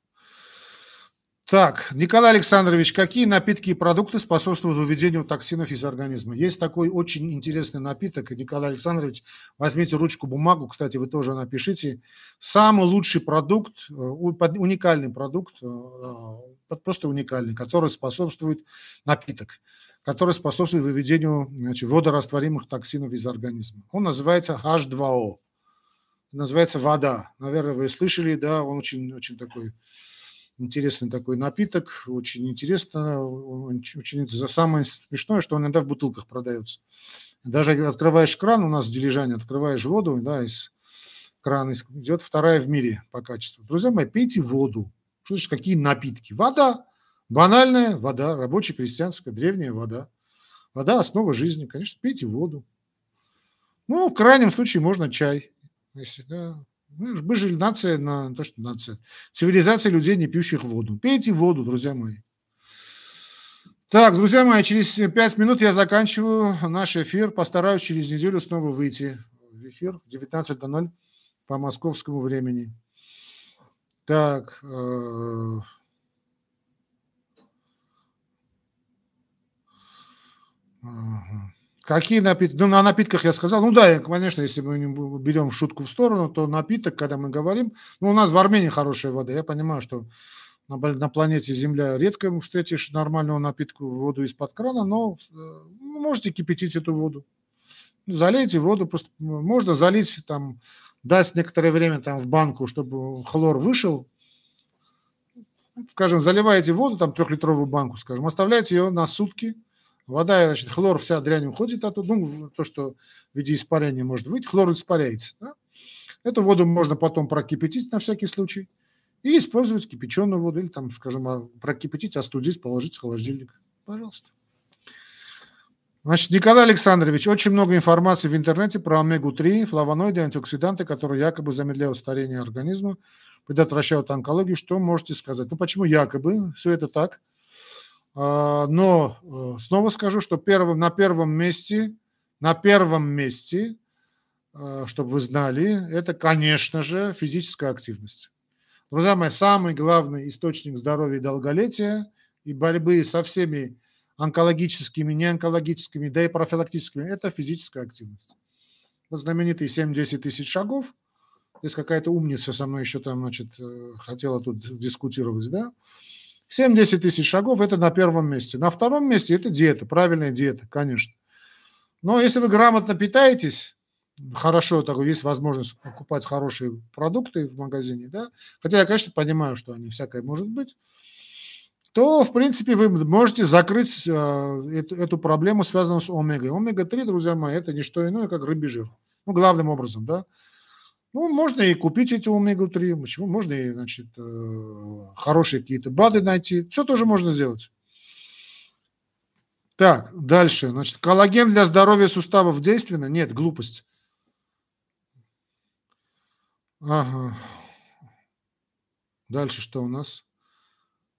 Так, Николай Александрович, какие напитки и продукты способствуют выведению токсинов из организма? Есть такой очень интересный напиток, Николай Александрович, возьмите ручку, бумагу, кстати, вы тоже напишите. Самый лучший продукт, э, уникальный продукт, э, э, просто уникальный, который способствует напиток, который способствует выведению значит, водорастворимых токсинов из организма. Он называется H2O, называется вода. Наверное, вы слышали, да, он очень, очень такой интересный такой напиток, очень интересно, очень, самое смешное, что он иногда в бутылках продается. Даже открываешь кран, у нас в дилижане открываешь воду, да, из крана идет вторая в мире по качеству. Друзья мои, пейте воду. Что значит, какие напитки? Вода, банальная вода, рабочая, крестьянская, древняя вода. Вода – основа жизни, конечно, пейте воду. Ну, в крайнем случае можно чай. Если, да, мы, мы же нация, на, то, что нация, цивилизация людей, не пьющих воду. Пейте воду, друзья мои. Так, друзья мои, через пять минут я заканчиваю наш эфир. Постараюсь через неделю снова выйти в эфир в 19.00 по московскому времени. Так. Э Ага. Какие напитки? Ну, на напитках я сказал. Ну да, конечно, если мы берем шутку в сторону, то напиток, когда мы говорим... Ну, у нас в Армении хорошая вода. Я понимаю, что на, на планете Земля редко встретишь нормальную напитку, воду из-под крана, но э, ну, можете кипятить эту воду. Залейте воду, просто можно залить, там, дать некоторое время там в банку, чтобы хлор вышел. Скажем, заливаете воду, там трехлитровую банку, скажем, оставляете ее на сутки – Вода, значит, хлор, вся дрянь уходит оттуда, ну, то, что в виде испарения может выйти, хлор испаряется. Да? Эту воду можно потом прокипятить на всякий случай и использовать кипяченую воду или там, скажем, а, прокипятить, остудить, положить в холодильник. Пожалуйста. Значит, Николай Александрович, очень много информации в интернете про омегу-3, флавоноиды, антиоксиданты, которые якобы замедляют старение организма, предотвращают онкологию. Что можете сказать? Ну, почему якобы? Все это так. А, но э, снова скажу, что первым, на первом месте, на первом месте, э, чтобы вы знали, это, конечно же, физическая активность. Друзья мои, самый главный источник здоровья и долголетия и борьбы со всеми онкологическими, неонкологическими, да и профилактическими – это физическая активность. Вот знаменитые 7-10 тысяч шагов. Есть какая-то умница со мной еще там, значит, э, хотела тут дискутировать, да? 7-10 тысяч шагов – это на первом месте. На втором месте – это диета, правильная диета, конечно. Но если вы грамотно питаетесь, хорошо, так, есть возможность покупать хорошие продукты в магазине, да, хотя я, конечно, понимаю, что они всякое может быть, то, в принципе, вы можете закрыть э, эту, эту проблему, связанную с омегой. Омега-3, друзья мои, это не что иное, как рыбий жир. Ну, главным образом, да. Ну, можно и купить эти омегу-3, почему? Можно и, значит, э, хорошие какие-то БАДы найти. Все тоже можно сделать. Так, дальше. Значит, коллаген для здоровья суставов действенно? Нет, глупость. Ага. Дальше что у нас?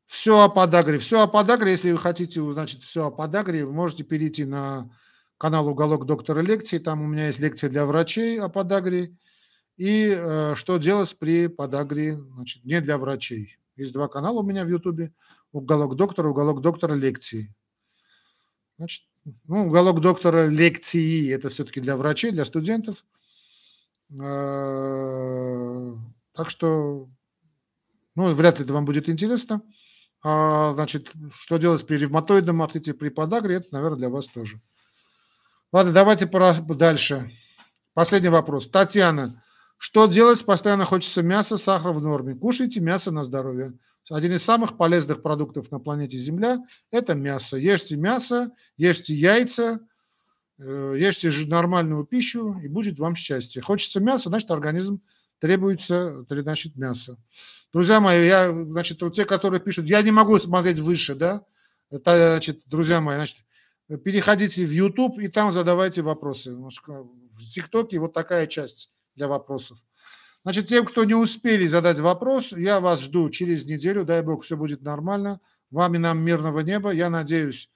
Все о подагре. Все о подагре, если вы хотите, значит, все о подагре, вы можете перейти на канал «Уголок доктора лекции». Там у меня есть лекция для врачей о подагре. И э, что делать при подагре, значит, не для врачей. Есть два канала у меня в Ютубе. Уголок доктора, уголок доктора лекции. Значит, ну, уголок доктора лекции – это все-таки для врачей, для студентов. Э, так что, ну, вряд ли это вам будет интересно. А, значит, что делать при ревматоидном артрите, при подагре, это, наверное, для вас тоже. Ладно, давайте дальше. Последний вопрос. Татьяна, что делать? Постоянно хочется мяса, сахар в норме. Кушайте мясо на здоровье. Один из самых полезных продуктов на планете Земля – это мясо. Ешьте мясо, ешьте яйца, э, ешьте нормальную пищу, и будет вам счастье. Хочется мяса, значит, организм требуется, значит, мясо. Друзья мои, я, значит, вот те, которые пишут, я не могу смотреть выше, да, это, значит, друзья мои, значит, переходите в YouTube и там задавайте вопросы. В ТикТоке вот такая часть для вопросов. Значит, тем, кто не успели задать вопрос, я вас жду через неделю. Дай бог, все будет нормально. Вам и нам мирного неба. Я надеюсь,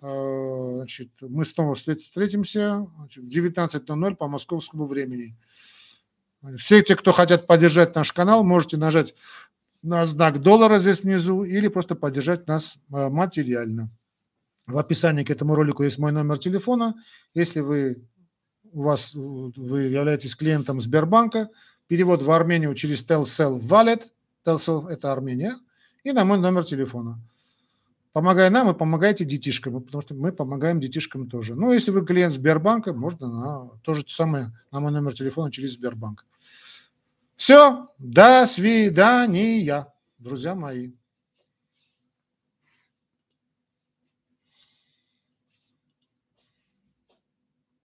Значит, мы снова встретимся в 19.00 по московскому времени. Все те, кто хотят поддержать наш канал, можете нажать на знак доллара здесь внизу или просто поддержать нас материально. В описании к этому ролику есть мой номер телефона. Если вы, у вас, вы являетесь клиентом Сбербанка, перевод в Армению через Telcel Wallet, Telcel – это Армения, и на мой номер телефона. Помогая нам, и помогайте детишкам, потому что мы помогаем детишкам тоже. Ну, если вы клиент Сбербанка, можно на то же самое, на мой номер телефона через Сбербанк. Все, до свидания, друзья мои.